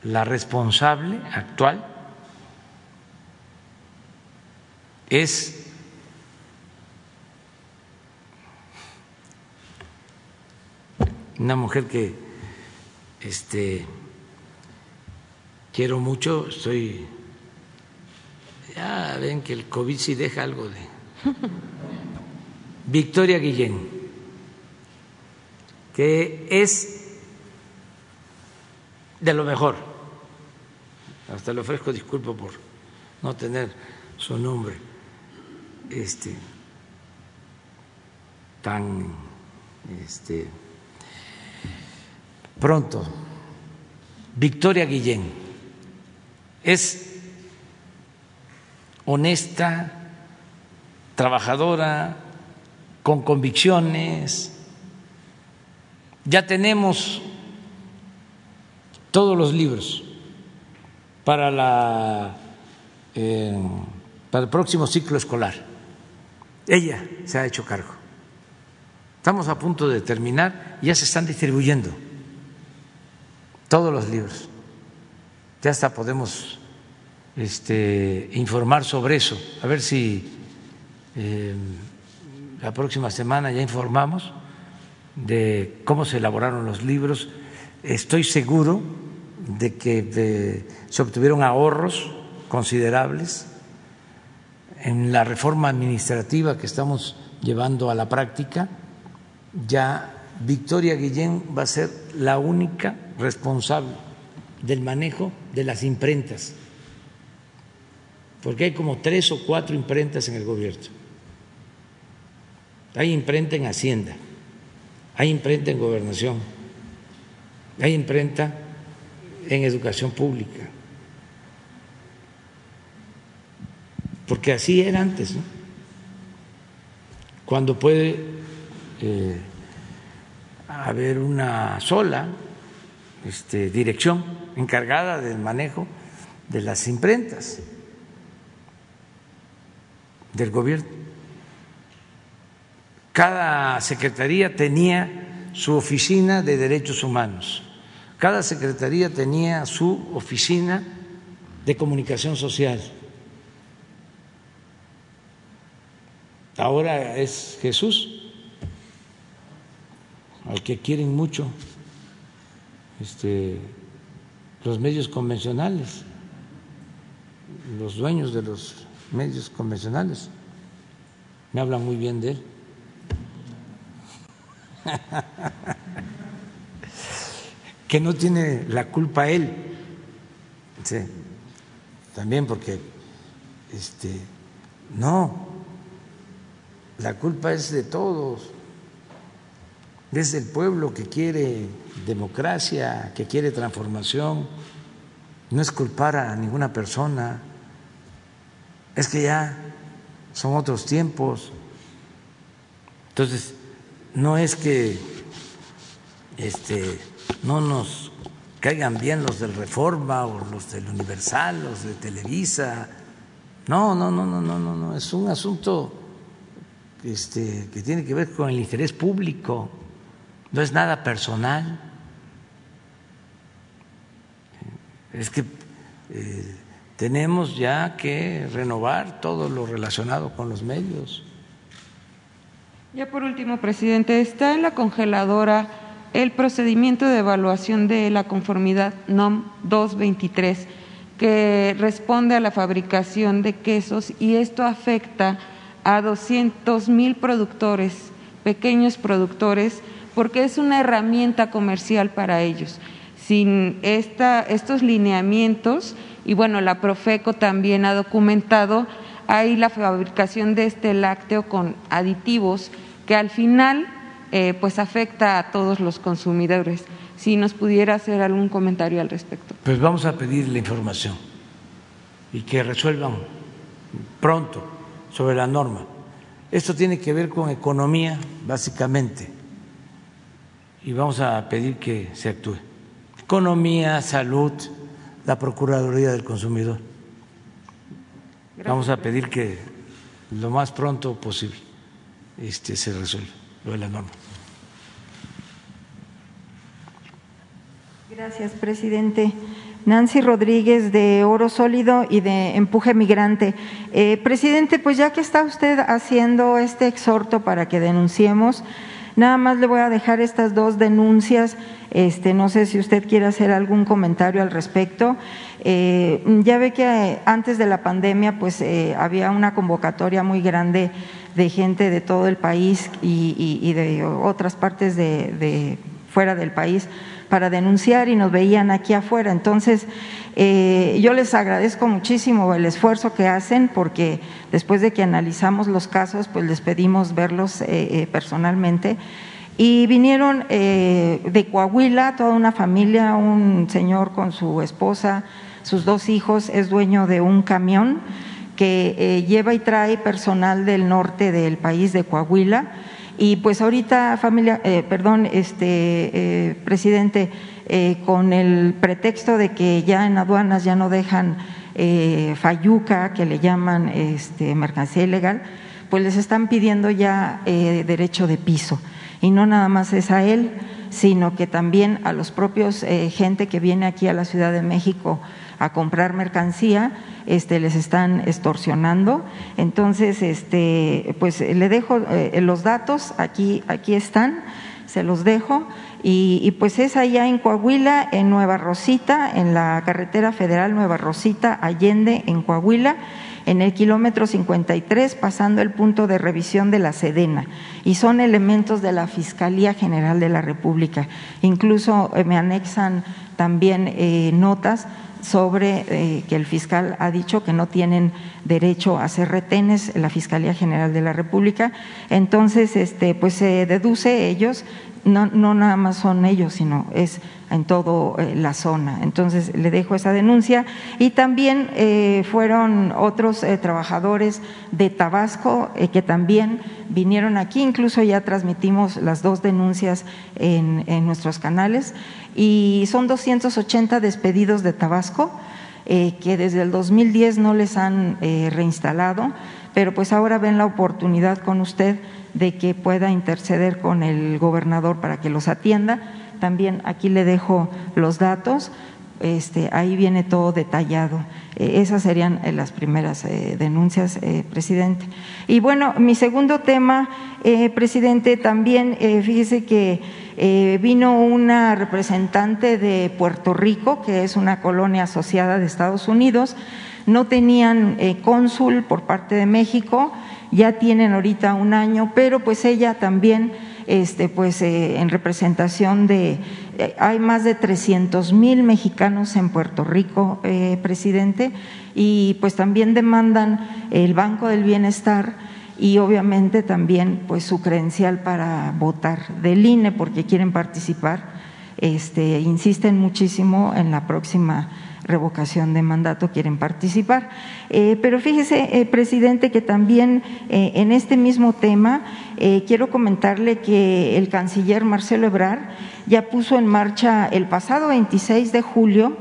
la responsable actual es una mujer que este quiero mucho, estoy ya ven que el COVID sí deja algo de [LAUGHS] Victoria Guillén, que es de lo mejor. Hasta le ofrezco disculpas por no tener su nombre este tan este pronto. Victoria Guillén es honesta, trabajadora, con convicciones. Ya tenemos todos los libros para, la, eh, para el próximo ciclo escolar. Ella se ha hecho cargo. Estamos a punto de terminar ya se están distribuyendo todos los libros. Ya hasta podemos este, informar sobre eso, a ver si eh, la próxima semana ya informamos de cómo se elaboraron los libros. Estoy seguro de que se obtuvieron ahorros considerables en la reforma administrativa que estamos llevando a la práctica. Ya Victoria Guillén va a ser la única responsable del manejo de las imprentas, porque hay como tres o cuatro imprentas en el gobierno. Hay imprenta en Hacienda, hay imprenta en Gobernación, hay imprenta en Educación Pública, porque así era antes, ¿no? Cuando puede eh, haber una sola este, dirección encargada del manejo de las imprentas del gobierno. Cada secretaría tenía su oficina de derechos humanos, cada secretaría tenía su oficina de comunicación social. Ahora es Jesús, al que quieren mucho este, los medios convencionales, los dueños de los medios convencionales. Me hablan muy bien de él. [LAUGHS] que no tiene la culpa él. También porque este no la culpa es de todos desde el pueblo que quiere democracia, que quiere transformación, no es culpar a ninguna persona, es que ya son otros tiempos. Entonces, no es que este, no nos caigan bien los del Reforma o los del Universal, los de Televisa. No, no, no, no, no, no, no. Es un asunto este, que tiene que ver con el interés público no es nada personal. Es que eh, tenemos ya que renovar todo lo relacionado con los medios. Ya por último, presidente, está en la congeladora el procedimiento de evaluación de la conformidad NOM 223 que responde a la fabricación de quesos y esto afecta a 200 mil productores, pequeños productores porque es una herramienta comercial para ellos. Sin estos lineamientos, y bueno, la Profeco también ha documentado, hay la fabricación de este lácteo con aditivos que al final eh, pues afecta a todos los consumidores. Si nos pudiera hacer algún comentario al respecto. Pues vamos a pedir la información y que resuelvan pronto sobre la norma. Esto tiene que ver con economía, básicamente y vamos a pedir que se actúe. Economía, salud, la Procuraduría del Consumidor. Vamos a pedir que lo más pronto posible este, se resuelva lo de la norma. Gracias, presidente. Nancy Rodríguez de Oro Sólido y de Empuje Migrante. Eh, presidente, pues ya que está usted haciendo este exhorto para que denunciemos, nada más le voy a dejar estas dos denuncias. Este, no sé si usted quiere hacer algún comentario al respecto. Eh, ya ve que antes de la pandemia, pues eh, había una convocatoria muy grande de gente de todo el país y, de otras partes de fuera del país para denunciar y nos veían aquí afuera. Entonces, eh, yo les agradezco muchísimo el esfuerzo que hacen porque después de que analizamos los casos, pues les pedimos verlos eh, eh, personalmente. Y vinieron de Coahuila, toda una familia, un señor con su esposa, sus dos hijos, es dueño de un camión que lleva y trae personal del norte del país de Coahuila y pues ahorita, familia, eh, perdón, este eh, presidente, eh, con el pretexto de que ya en aduanas ya no dejan fayuca, que le llaman este, mercancía ilegal, pues les están pidiendo ya derecho de piso. Y no nada más es a él, sino que también a los propios gente que viene aquí a la Ciudad de México a comprar mercancía, este, les están extorsionando. Entonces, este, pues le dejo eh, los datos, aquí, aquí están, se los dejo. Y, pues es allá en Coahuila, en Nueva Rosita, en la carretera federal Nueva Rosita, Allende, en Coahuila en el kilómetro 53, pasando el punto de revisión de la Sedena. Y son elementos de la Fiscalía General de la República. Incluso eh, me anexan también eh, notas sobre eh, que el fiscal ha dicho que no tienen derecho a hacer retenes la Fiscalía General de la República. Entonces, este, pues se deduce ellos, no, no nada más son ellos, sino es en toda eh, la zona. Entonces, le dejo esa denuncia. Y también eh, fueron otros trabajadores de Tabasco que también vinieron aquí, incluso ya transmitimos las dos denuncias en, nuestros canales y son 280 despedidos de Tabasco eh, que desde el 2010 no les han eh, reinstalado, pero pues ahora ven la oportunidad con usted de que pueda interceder con el gobernador para que los atienda. También aquí le dejo los datos este, ahí viene todo detallado. Eh, esas serían eh, las primeras eh, denuncias, presidente. Y bueno, mi segundo tema, presidente, también fíjese que vino una representante de Puerto Rico, que es una colonia asociada de Estados Unidos, no tenían cónsul por parte de México, ya tienen ahorita un año, pero pues ella también este, pues, eh, en representación de, eh, hay más de 300 mil mexicanos en Puerto Rico, eh, presidente, y pues también demandan el Banco del Bienestar y obviamente también pues su credencial para votar del INE porque quieren participar, este, insisten muchísimo en la próxima revocación de mandato quieren participar. Eh, pero fíjese, eh, presidente, que también eh, en este mismo tema quiero comentarle que el canciller Marcelo Ebrard ya puso en marcha el pasado 26 de julio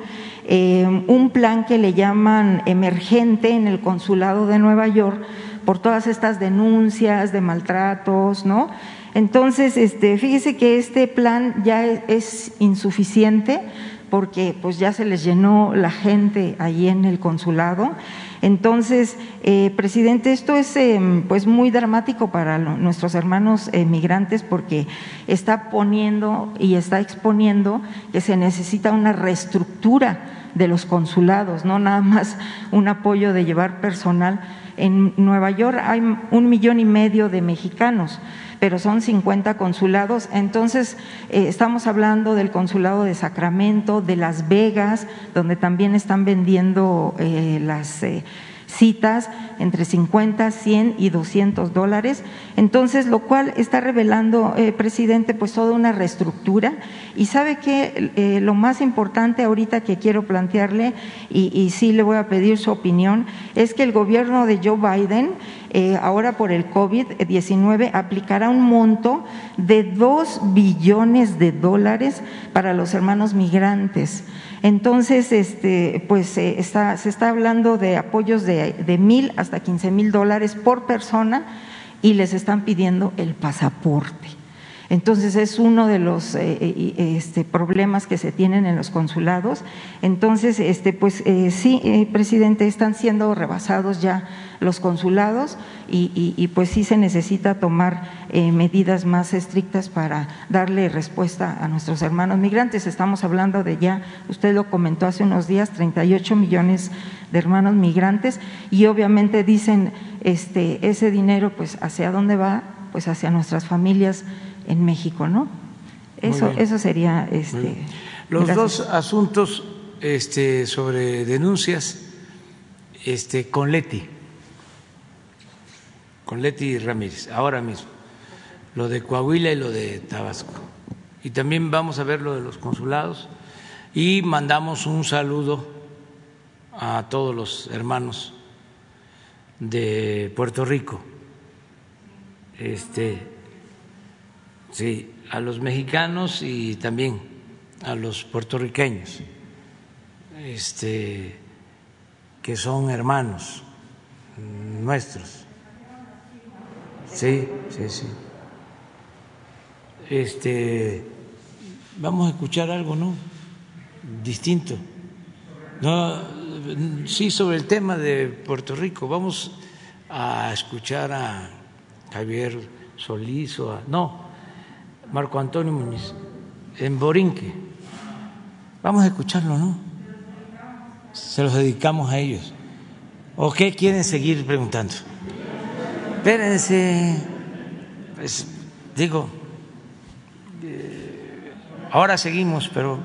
un plan que le llaman emergente en el consulado de Nueva York por todas estas denuncias de maltratos, ¿no? Entonces, este, fíjese que este plan ya es insuficiente porque pues ya se les llenó la gente allí en el consulado. Entonces, eh, presidente, esto es em, pues muy dramático para nuestros hermanos migrantes porque está poniendo y está exponiendo que se necesita una reestructura de los consulados, no nada más un apoyo de llevar personal. En Nueva York hay un millón y medio de mexicanos pero son 50 consulados. Entonces, eh, estamos hablando del consulado de Sacramento, de Las Vegas, donde también están vendiendo eh, las eh, citas entre 50, 100 y 200 dólares. Entonces, lo cual está revelando, presidente, pues toda una reestructura. Y sabe que lo más importante ahorita que quiero plantearle, y sí le voy a pedir su opinión, es que el gobierno de Joe Biden eh, ahora por el COVID-19 aplicará un monto de dos billones de dólares para los hermanos migrantes. Entonces, este, pues se está hablando de apoyos de, de mil hasta quince mil dólares por persona y les están pidiendo el pasaporte. Entonces es uno de los eh, eh, este, problemas que se tienen en los consulados. Entonces, este, pues eh, sí, presidente, están siendo rebasados ya los consulados y, pues sí se necesita tomar medidas más estrictas para darle respuesta a nuestros hermanos migrantes. Estamos hablando de ya, usted lo comentó hace unos días, 38 millones de hermanos migrantes y obviamente dicen este, ese dinero, pues hacia dónde va, pues hacia nuestras familias en México, ¿no? Eso, eso sería este. Los dos asuntos este, sobre denuncias este, con Leti, con Leti Ramírez, ahora mismo, lo de Coahuila y lo de Tabasco. Y también vamos a ver lo de los consulados y mandamos un saludo a todos los hermanos de Puerto Rico. Este, sí, a los mexicanos y también a los puertorriqueños, este, que son hermanos nuestros. Sí, sí, sí. Este, vamos a escuchar algo, ¿no? Distinto. No, sí, sobre el tema de Puerto Rico. Vamos a escuchar a Javier Solís o a, no, Marco Antonio Muñiz, en Borinque. Vamos a escucharlo, ¿no? Se los dedicamos a ellos. ¿O qué quieren seguir preguntando? Espérense. Pues, digo, eh, ahora seguimos, pero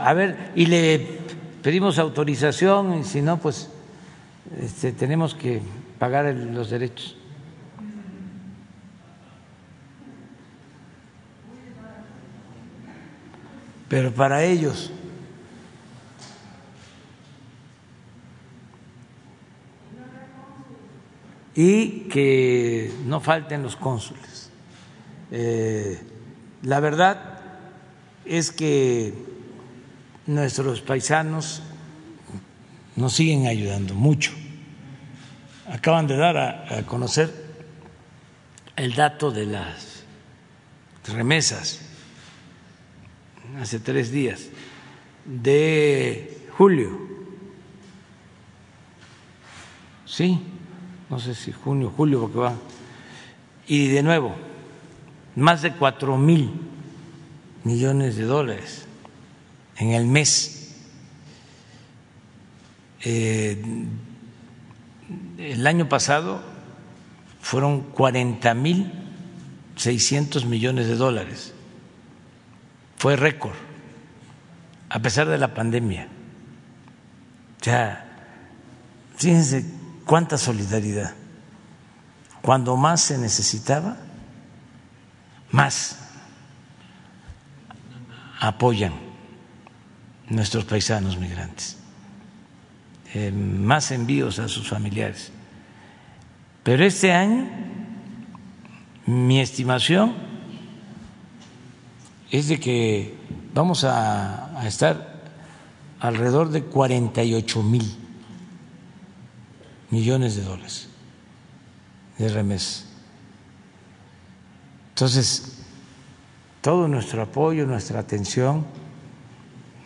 a ver, y le pedimos autorización y si no, pues este, tenemos que pagar los derechos. Pero para ellos y que no falten los cónsules. Eh, la verdad es que nuestros paisanos nos siguen ayudando mucho. Acaban de dar a conocer el dato de las remesas hace tres días, de julio. Sí, no sé si junio, julio, porque va. Y de nuevo, más de cuatro mil millones de dólares en el mes. Eh, el año pasado fueron cuarenta mil seiscientos millones de dólares fue récord, a pesar de la pandemia. O sea, fíjense cuánta solidaridad. Cuando más se necesitaba, más apoyan nuestros paisanos migrantes, eh, más envíos a sus familiares. Pero este año, mi estimación es de que vamos a, estar alrededor de 48 mil millones de dólares de remesas. Entonces, todo nuestro apoyo, nuestra atención,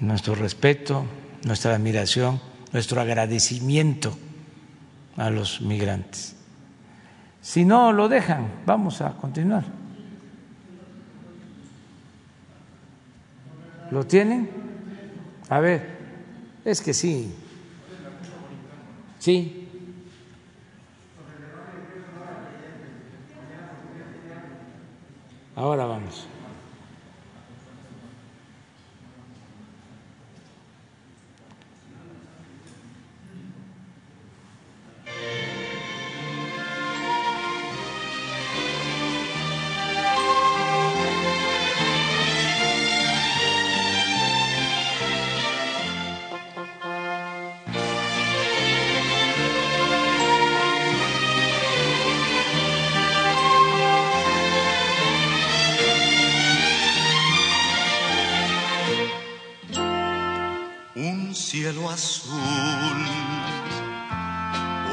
nuestro respeto, nuestra admiración, nuestro agradecimiento a los migrantes. Si no lo dejan, vamos a continuar. ¿Lo tienen? A ver, es que sí. Sí. Ahora vamos. Azul,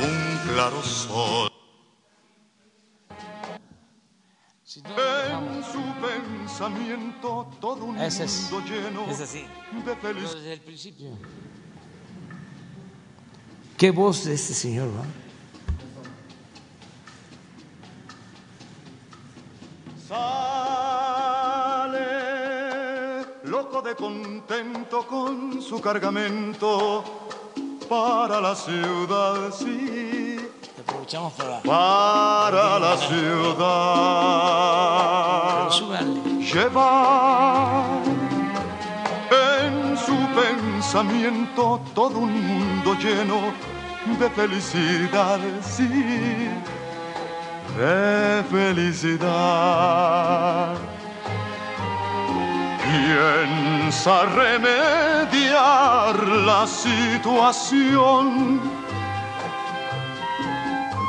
un claro sol. en su pensamiento todo un Ese es, mundo lleno es así. de felicidad. Desde el principio. ¿Qué voz de este señor? va? Sale loco de contento con su cargamento para la ciudad, sí, para. la ciudad. Lleva en su pensamiento todo un mundo lleno de felicidad, sí, de felicidad. Piensa remediar la situación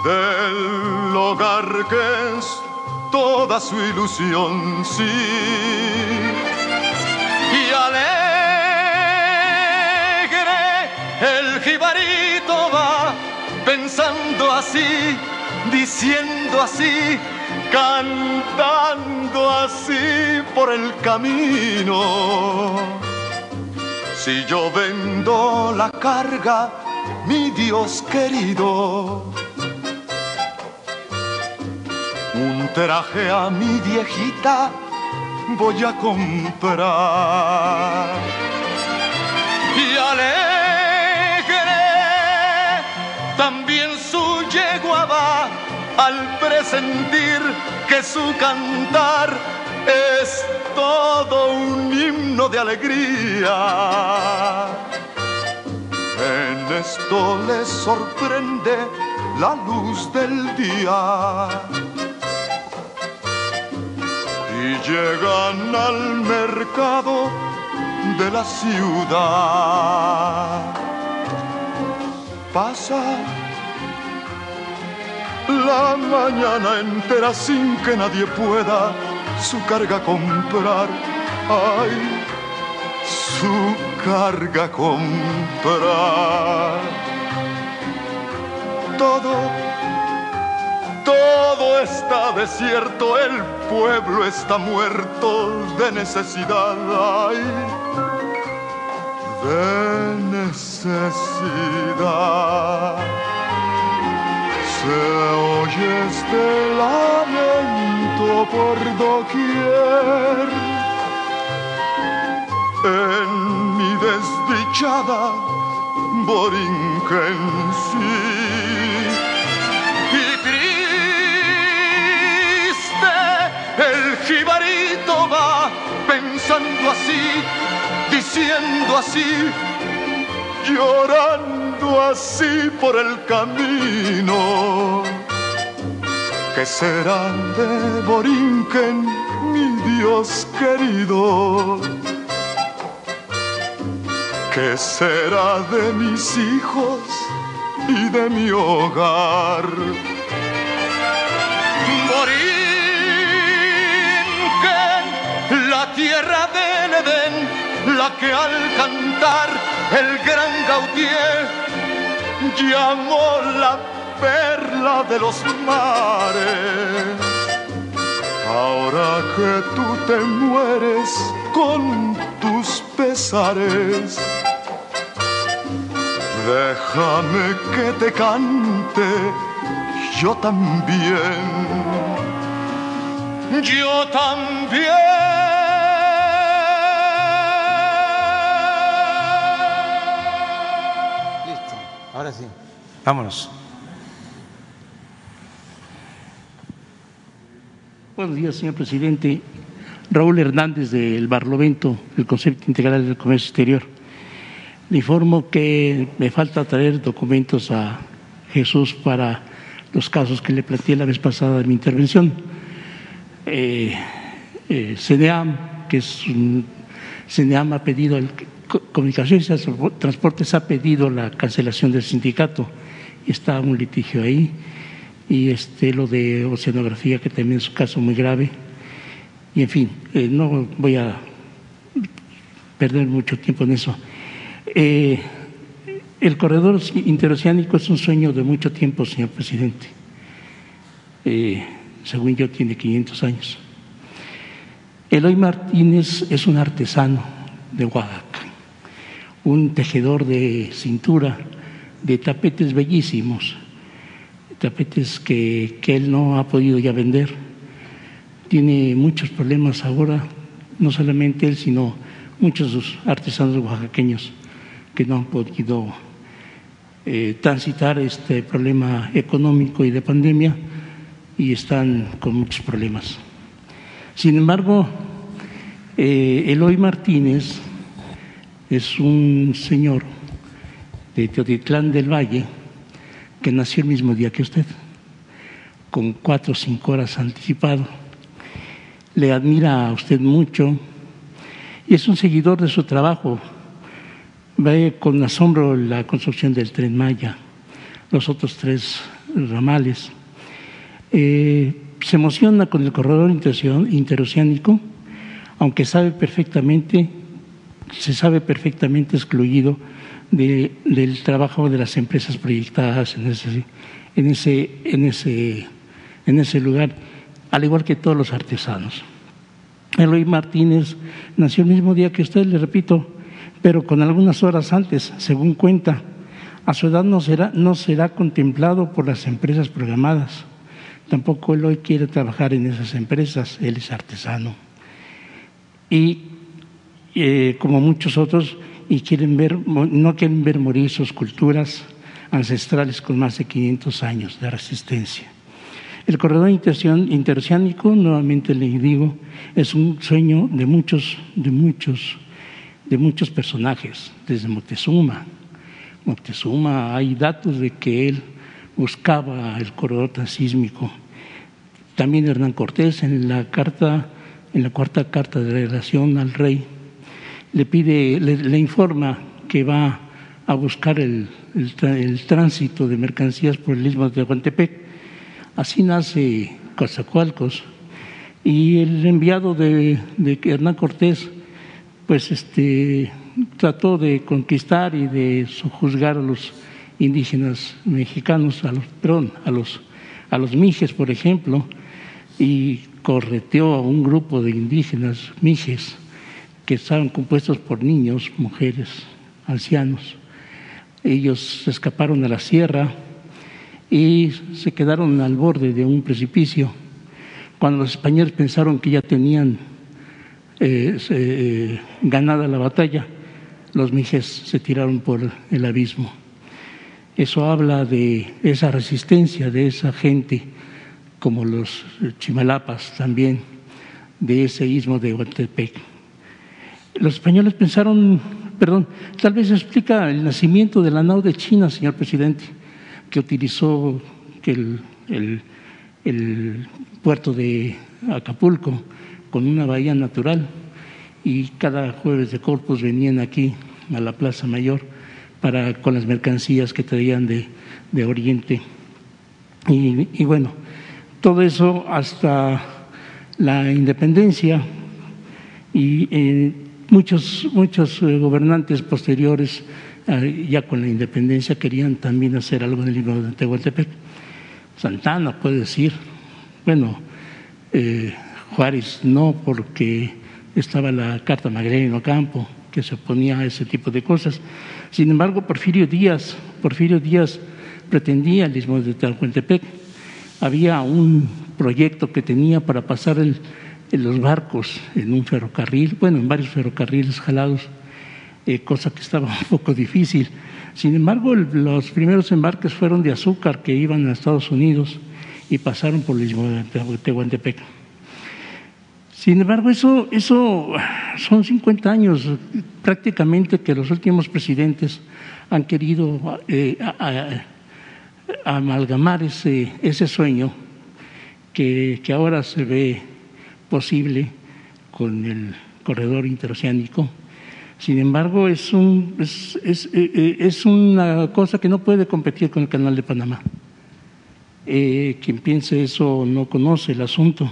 del hogar que es toda su ilusión, sí. Y alegre el jibarito va pensando así, diciendo así, cantando así por el camino. Si yo vendo la carga, mi Dios querido, un traje a mi viejita voy a comprar. Y alegre también su yegua va al presentir que su cantar es todo un himno de alegría. En esto les sorprende la luz del día. Y llegan al mercado de la ciudad. Pasa la mañana entera sin que nadie pueda su carga comprar. Ay, su carga comprar. Todo, todo está desierto, el pueblo está muerto de necesidad. Ay, de necesidad. Se oye este lamento por doquier en mi desdichada Borinquen sí. Y triste el jibarito va pensando así, diciendo así, llorando así por el camino. ¿Qué será de Borinquen, mi Dios querido? ¿Qué será de mis hijos y de mi hogar? Borinquen, la tierra del Edén, la que al cantar el gran Gautier llamó la perla de los mares. Ahora que tú te mueres con tus pesares, déjame que te cante yo también. Yo también. Ahora sí. Vámonos. Buenos días, señor presidente. Raúl Hernández del Barlovento, del Concepto Integral del Comercio Exterior. Le informo que me falta traer documentos a Jesús para los casos que le planteé la vez pasada de mi intervención. Eh, eh, CNEAM, que es un, CNEAM ha pedido, el, Comunicaciones y Transportes ha pedido la cancelación del sindicato. Está un litigio ahí y este lo de oceanografía que también es un caso muy grave y en fin eh, no voy a perder mucho tiempo en eso eh, El corredor interoceánico es un sueño de mucho tiempo, señor presidente. Eh, según yo, tiene 500 años. Eloy Martínez es un artesano de Oaxaca, un tejedor de cintura, de tapetes bellísimos, tapetes que, que él no ha podido ya vender. Tiene muchos problemas ahora, no solamente él, sino muchos artesanos oaxaqueños que no han podido eh, transitar este problema económico y de pandemia y están con muchos problemas. Sin embargo, eh, Eloy Martínez es un señor de Teotitlán del Valle que nació el mismo día que usted, con cuatro o cinco horas anticipado. Le admira a usted mucho y es un seguidor de su trabajo. Ve con asombro la construcción del tren Maya, los otros tres ramales. Eh, se emociona con el corredor interoceánico, aunque sabe perfectamente, se sabe perfectamente excluido del trabajo de las empresas proyectadas en ese, lugar, al igual que todos los artesanos. Eloy Martínez nació el mismo día que usted, le repito, pero con algunas horas antes, según cuenta. A su edad no será, no será contemplado por las empresas programadas. Tampoco Eloy quiere trabajar en esas empresas, él es artesano. Y eh, como muchos otros, y quieren ver, no quieren ver morir sus culturas ancestrales con más de 500 años de resistencia. El corredor interoceánico, nuevamente le digo, es un sueño de muchos, de muchos, de muchos personajes, desde Moctezuma. Moctezuma, hay datos de que él buscaba el corredor transísmico. También Hernán Cortés en la carta, en la cuarta carta de relación al rey, le pide, le, informa que va a buscar el, tránsito de mercancías por el istmo de Tehuantepec. Así nace Coatzacoalcos. Y el enviado de, Hernán Cortés, pues este, trató de conquistar y de juzgar a los indígenas mexicanos, a los, perdón, a los, a los mijes, por ejemplo, y correteó a un grupo de indígenas mijes que estaban compuestos por niños, mujeres, ancianos. Ellos escaparon a la sierra y se quedaron al borde de un precipicio. Cuando los españoles pensaron que ya tenían eh, eh, ganada la batalla, los mijes se tiraron por el abismo. Eso habla de esa resistencia de esa gente, como los chimalapas también, de ese istmo de Huantepec. Los españoles pensaron, perdón, tal vez explica el nacimiento de la nao de China, señor presidente, que utilizó el, el, puerto de Acapulco con una bahía natural y cada jueves de Corpus venían aquí a la Plaza Mayor para, con las mercancías que traían de, de Oriente. Y, y, bueno, todo eso hasta la independencia y eh, Muchos, muchos eh, gobernantes posteriores, eh, ya con la independencia, querían también hacer algo en el libro de Tehuantepec. Santana puede decir, bueno, eh, Juárez no, porque estaba la Carta Magdalena Campo, que se oponía a ese tipo de cosas. Sin embargo, Porfirio Díaz, Porfirio Díaz pretendía el istmo de Tehuantepec. Había un proyecto que tenía para pasar el en los barcos en un ferrocarril, bueno, en varios ferrocarriles jalados, eh, cosa que estaba [LAUGHS] un poco difícil. Sin embargo, los primeros embarques fueron de azúcar que iban a Estados Unidos y pasaron por Tehuantepec. Sin embargo, eso, eso [SIGHS] son 50 años prácticamente que los últimos presidentes han querido eh, amalgamar ese, ese sueño que, que ahora se ve posible con el corredor interoceánico. Sin embargo, es, un, eh, eh, una cosa que no puede competir con el canal de Panamá. Eh, quien piense eso no conoce el asunto.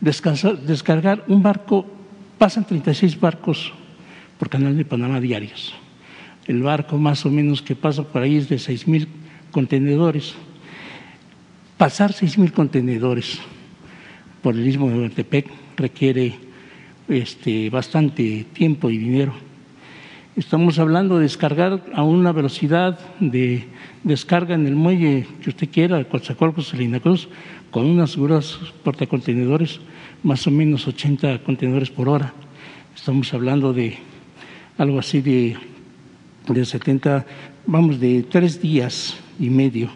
descargar un barco, pasan 36 barcos por canal de Panamá diarios. El barco más o menos que pasa por ahí es de seis mil contenedores. Pasar seis mil contenedores por el istmo de Huantepec requiere este, bastante tiempo y dinero. Estamos hablando de descargar a una velocidad de descarga en el muelle que usted quiera, Coatzacoalcos, Salina Cruz, con unas grúas portacontenedores, más o menos 80 contenedores por hora. Estamos hablando de algo así de, de 70, vamos, de tres días y medio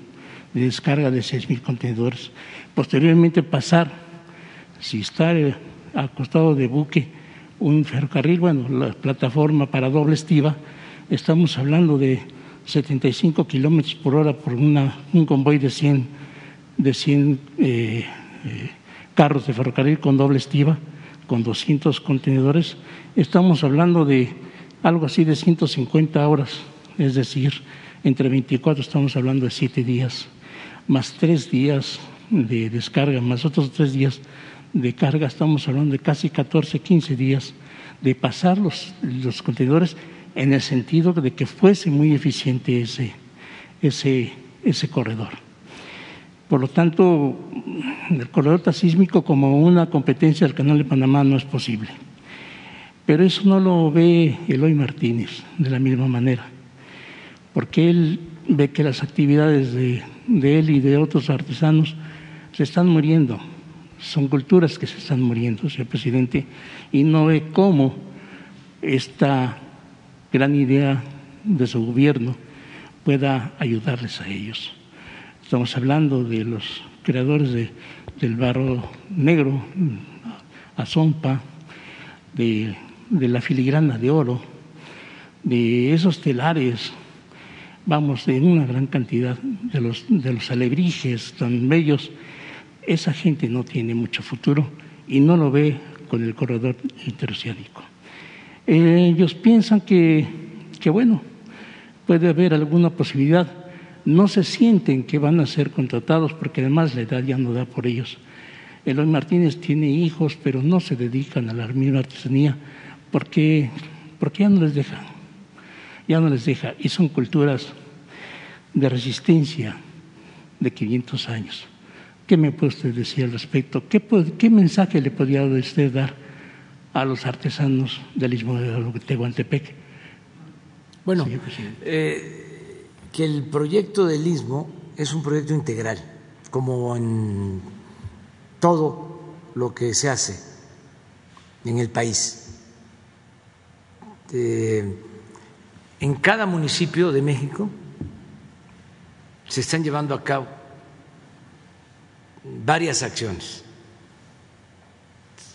de descarga de seis mil contenedores. Posteriormente pasar, si está eh, acostado de buque, un ferrocarril, bueno, la plataforma para doble estiva, estamos hablando de 75 kilómetros por hora por una, un convoy de 100, de 100 eh, eh, carros de ferrocarril con doble estiva, con 200 contenedores. Estamos hablando de algo así de 150 horas, es decir, entre 24 estamos hablando de 7 días, más 3 días de descarga, más otros 3 días de carga, estamos hablando de casi 14, 15 días de pasar los, los contenedores en el sentido de que fuese muy eficiente ese, ese, ese corredor. Por lo tanto, el corredor tasísmico como una competencia del Canal de Panamá no es posible. Pero eso no lo ve Eloy Martínez de la misma manera, porque él ve que las actividades de, de él y de otros artesanos se están muriendo, son culturas que se están muriendo, señor presidente, y no ve cómo esta gran idea de su gobierno pueda ayudarles a ellos. Estamos hablando de los creadores de, del barro negro, azompa, de, de la filigrana de oro, de esos telares, vamos, de una gran cantidad de los, de los alebrijes tan bellos esa gente no tiene mucho futuro y no lo ve con el corredor interoceánico. Ellos piensan que, que, bueno, puede haber alguna posibilidad. No se sienten que van a ser contratados porque además la edad ya no da por ellos. Eloy Martínez tiene hijos, pero no se dedican a la misma artesanía porque, porque ya no les deja. Ya no les deja. Y son culturas de resistencia de 500 años. ¿Qué me puede usted decir al respecto? ¿Qué, mensaje le podría usted dar a los artesanos del Istmo de Tehuantepec? Bueno, eh, que el proyecto del Istmo es un proyecto integral, como en todo lo que se hace en el país. Eh, en cada municipio de México se están llevando a cabo varias acciones.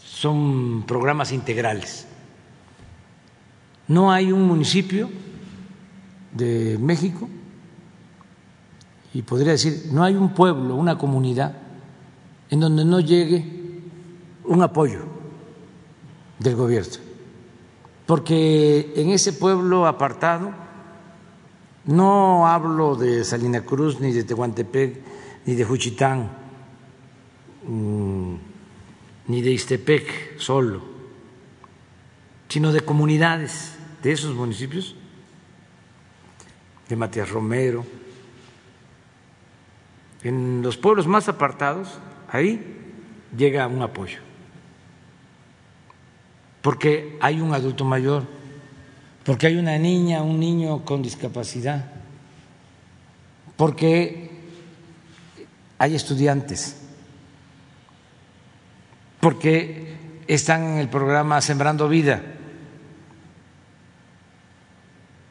Son programas integrales. No hay un municipio de México y podría decir, no hay un pueblo, una comunidad en donde no llegue un apoyo del gobierno. Porque en ese pueblo apartado, no hablo de Salina Cruz, ni de Tehuantepec, ni de Juchitán, Mm, ni de Istepec solo, sino de comunidades de esos municipios, de Matías Romero, en los pueblos más apartados, ahí llega un apoyo, porque hay un adulto mayor, porque hay una niña, un niño con discapacidad, porque hay estudiantes porque están en el programa Sembrando Vida,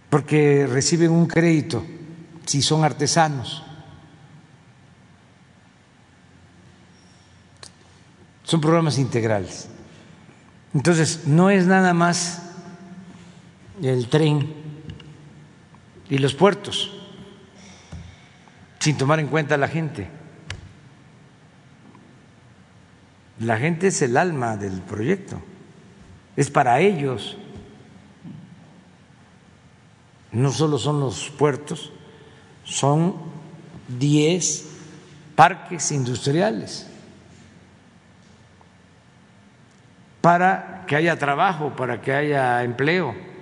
porque reciben un crédito si son artesanos. Son programas integrales. Entonces, no es nada más el tren y los puertos, sin tomar en cuenta a la gente. La gente es el alma del proyecto, es para ellos. No solo son los puertos, son 10 parques industriales para que haya trabajo, para que haya empleo.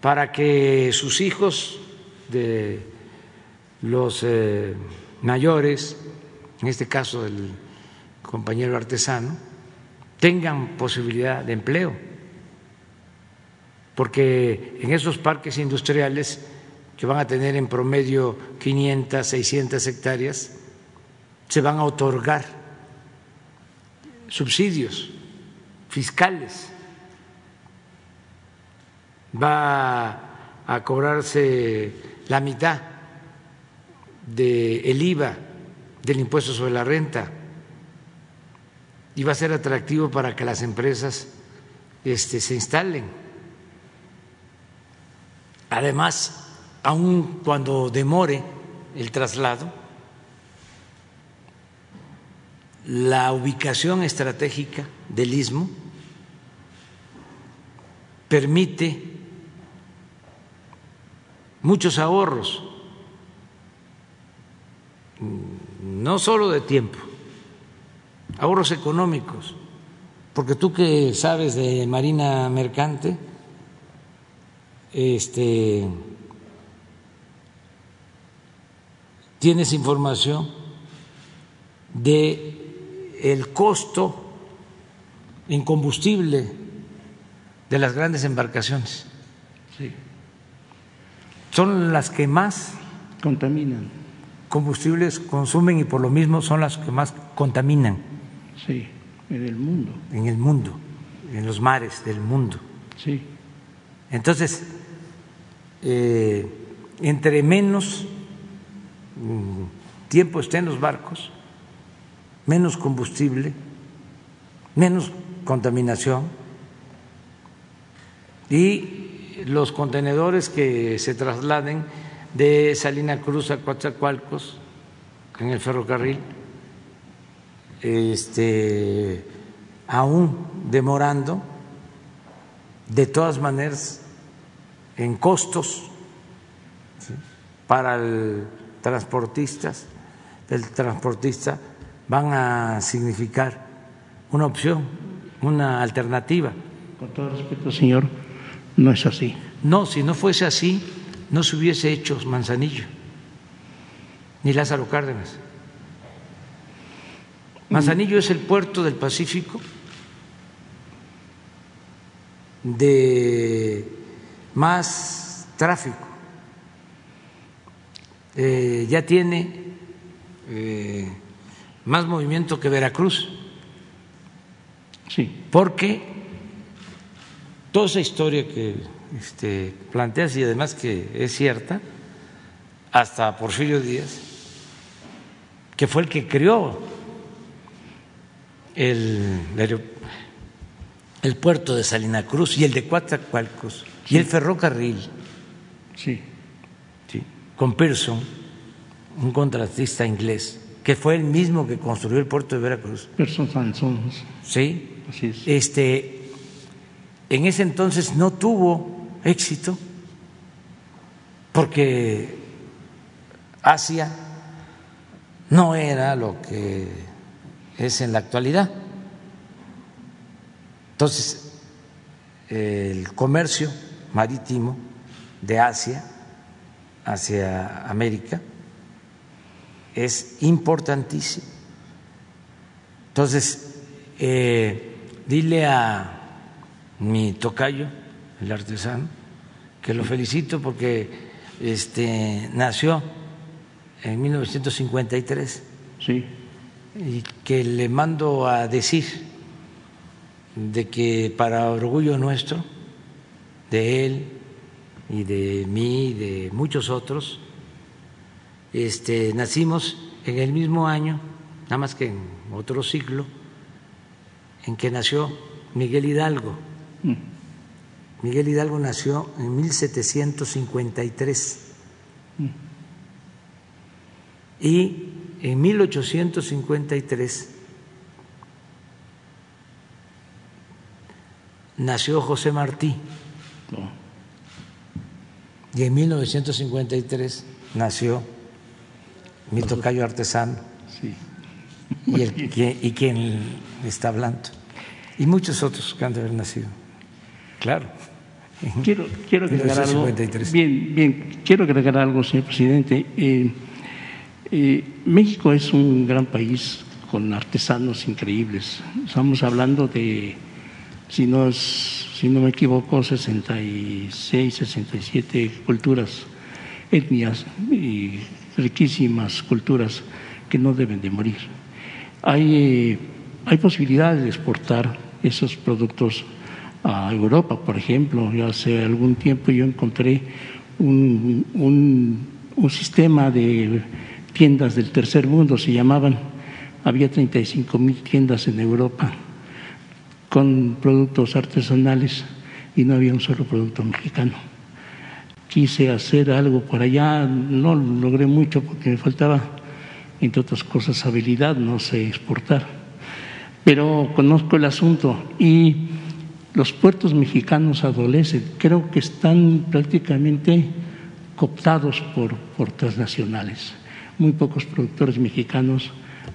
para que sus hijos de los eh, mayores, en este caso el compañero artesano, tengan posibilidad de empleo, porque en esos parques industriales que van a tener en promedio 500, 600 hectáreas, se van a otorgar subsidios fiscales, va a cobrarse la mitad del IVA del impuesto sobre la renta y va a ser atractivo para que las empresas este, se instalen. Además, aun cuando demore el traslado, la ubicación estratégica del istmo permite muchos ahorros, no solo de tiempo, ahorros económicos, porque tú que sabes de marina mercante, este tienes información de el costo en combustible de las grandes embarcaciones. Son las que más contaminan. Combustibles consumen y por lo mismo son las que más contaminan. Sí, en el mundo. En el mundo, en los mares del mundo. Sí. Entonces, eh, entre menos tiempo esté en los barcos, menos combustible, menos contaminación y los contenedores que se trasladen de Salina Cruz a Coatzacoalcos en el ferrocarril, este, aún demorando, de todas maneras, en costos para el transportistas, el transportista, van a significar una opción, una alternativa. Con todo respeto, señor, no es así. No, si no fuese así, no se hubiese hecho Manzanillo, ni Lázaro Cárdenas. Manzanillo es el puerto del Pacífico de más tráfico eh, ya tiene eh, más movimiento que Veracruz. Sí. Porque toda esa historia que este, planteas y además que es cierta, hasta Porfirio Díaz, que fue el que creó el, el puerto de Salina Cruz y el de Coatzacoalcos y el ferrocarril. Sí con Pearson, un contratista inglés, que fue el mismo que construyó el puerto de Veracruz. Pearson Sansons. Sí. Así es. Este, en ese entonces no tuvo éxito porque Asia no era lo que es en la actualidad. Entonces, el comercio marítimo de Asia hacia América es importantísimo. Entonces, eh, dile a mi tocayo, el artesano, que lo felicito porque este, nació en 1953. Sí. Y que le mando a decir de que para orgullo nuestro, de él, y de mí y de muchos otros, este, nacimos en el mismo año, nada más que en otro siglo, en que nació Miguel Hidalgo. Mm. Miguel Hidalgo nació en 1753 mm. y en 1853 nació José Martí. Y en 1953 nació mi tocayo artesano. Sí. Y, el, y quien está hablando. Y muchos otros que han de haber nacido. Claro. Quiero, quiero agregar algo. Bien, bien, quiero agregar algo, señor presidente. Eh, eh, México es un gran país con artesanos increíbles. Estamos hablando de, si no, si no me equivoco, 66, 67 culturas, etnias y riquísimas culturas que no deben de morir. Hay, hay posibilidades de exportar esos productos a Europa, por ejemplo. Hace algún tiempo yo encontré un, un, sistema de tiendas del tercer mundo, se llamaban, había 35 mil tiendas en Europa con productos artesanales y no había un solo producto mexicano. Quise hacer algo por allá, no logré mucho porque me faltaba, entre otras cosas, habilidad, no sé exportar. Pero conozco el asunto y los puertos mexicanos adolecen, creo que están prácticamente cooptados por, por transnacionales. Muy pocos productores mexicanos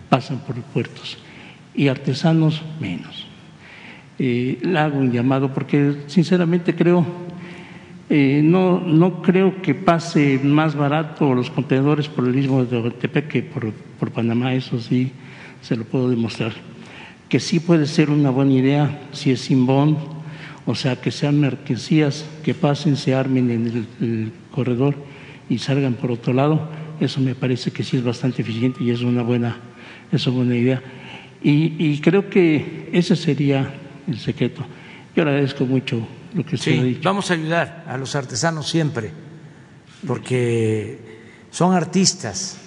pasan por puertos y artesanos menos. Eh, le hago un llamado porque sinceramente creo, eh, no, no creo que pase más barato los contenedores por el mismo de Oaxaca que por, por Panamá, eso sí se lo puedo demostrar que sí puede ser una buena idea si es sin bond, o sea, que sean mercancías que pasen, se armen en el, corredor y salgan por otro lado. Eso me parece que sí es bastante eficiente y es una buena, es una buena idea. Y, creo que ese sería el secreto. Yo agradezco mucho lo que usted sí, ha dicho. Vamos a ayudar a los artesanos siempre, porque son artistas.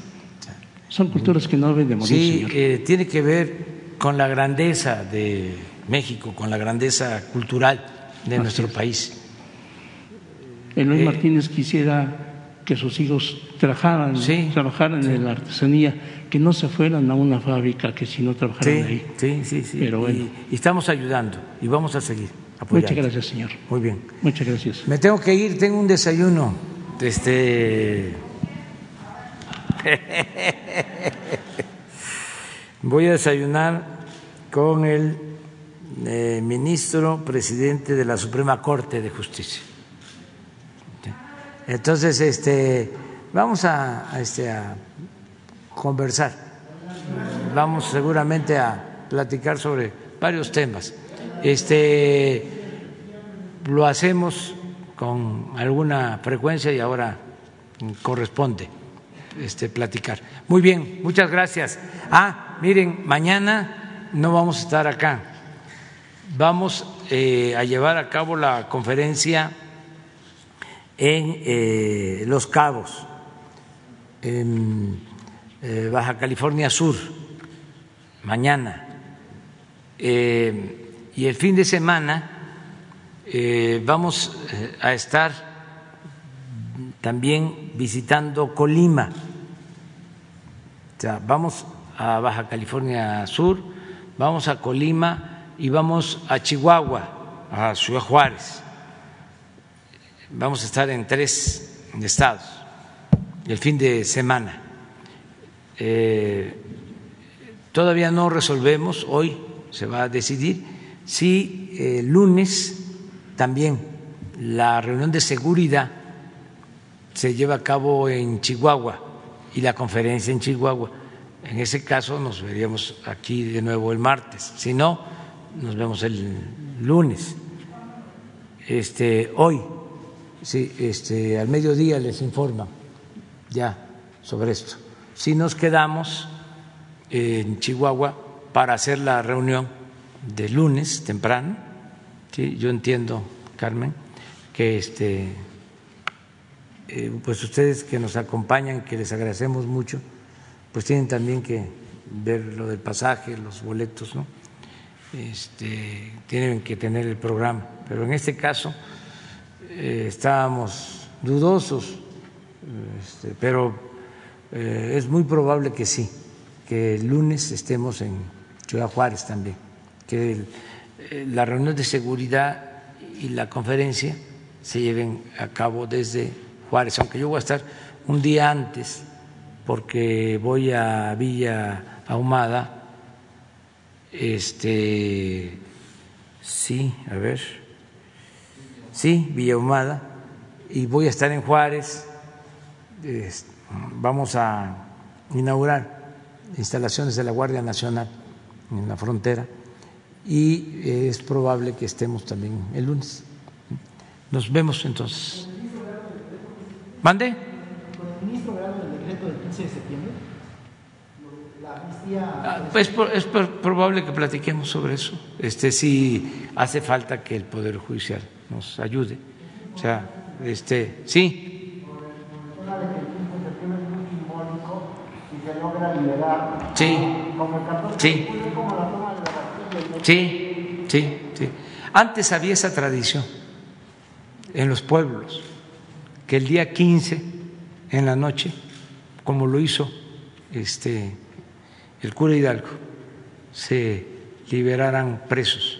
Son culturas que no deben de morir. Sí, eh, tiene que ver con la grandeza de México, con la grandeza cultural de nuestro país. Eloy eh, Martínez quisiera que sus hijos trabajaran, trabajaran en la artesanía, que no se fueran a una fábrica, que si no trabajaran ahí. Sí, sí, sí. Pero y, estamos ayudando y vamos a seguir apoyando. Muchas gracias, señor. Muy bien. Muchas gracias. Me tengo que ir, tengo un desayuno. Este. [LAUGHS] Voy a desayunar con el eh, ministro presidente de la Suprema Corte de Justicia. Entonces, este, vamos a, este, a conversar, vamos seguramente a platicar sobre varios temas. Este, lo hacemos con alguna frecuencia y ahora corresponde este, platicar. Muy bien, muchas gracias. Ah, miren, mañana no vamos a estar acá. Vamos eh, a llevar a cabo la conferencia en eh, Los Cabos, en eh, Baja California Sur, mañana. y el fin de semana vamos a estar también visitando Colima. O sea, vamos a Baja California Sur, vamos a Colima y vamos a Chihuahua, a Ciudad Juárez. Vamos a estar en tres estados el fin de semana. Eh, todavía no resolvemos, hoy se va a decidir si el lunes también la reunión de seguridad se lleva a cabo en Chihuahua y la conferencia en Chihuahua. En ese caso nos veríamos aquí de nuevo el martes. Si no, nos vemos el lunes. Este, hoy, sí, este, al mediodía les informa ya sobre esto. Si nos quedamos en Chihuahua para hacer la reunión de lunes temprano, ¿sí? yo entiendo, Carmen, que este, eh, pues ustedes que nos acompañan, que les agradecemos mucho pues tienen también que ver lo del pasaje, los boletos, ¿no? Este, tienen que tener el programa. Pero en este caso eh, estábamos dudosos, este, pero eh, es muy probable que sí, que el lunes estemos en Ciudad Juárez también, que eh, la reunión de seguridad y la conferencia se lleven a cabo desde Juárez, aunque yo voy a estar un día antes porque voy a Villa Ahumada. Este, sí, a ver. Sí, Villa y voy a estar en Juárez. Vamos a inaugurar instalaciones de la Guardia Nacional en la frontera y es probable que estemos también el lunes. Nos vemos entonces. ¿Mande? ¿Con el ministro del decreto del 15 de septiembre? Ah, pues es probable que platiquemos sobre eso. Este si hace falta que el poder judicial nos ayude. O sea, este, sí. Sí. Sí. Sí, sí, sí. Antes había esa tradición en los pueblos que el día 15 en la noche, como lo hizo este el cura Hidalgo, se liberaran presos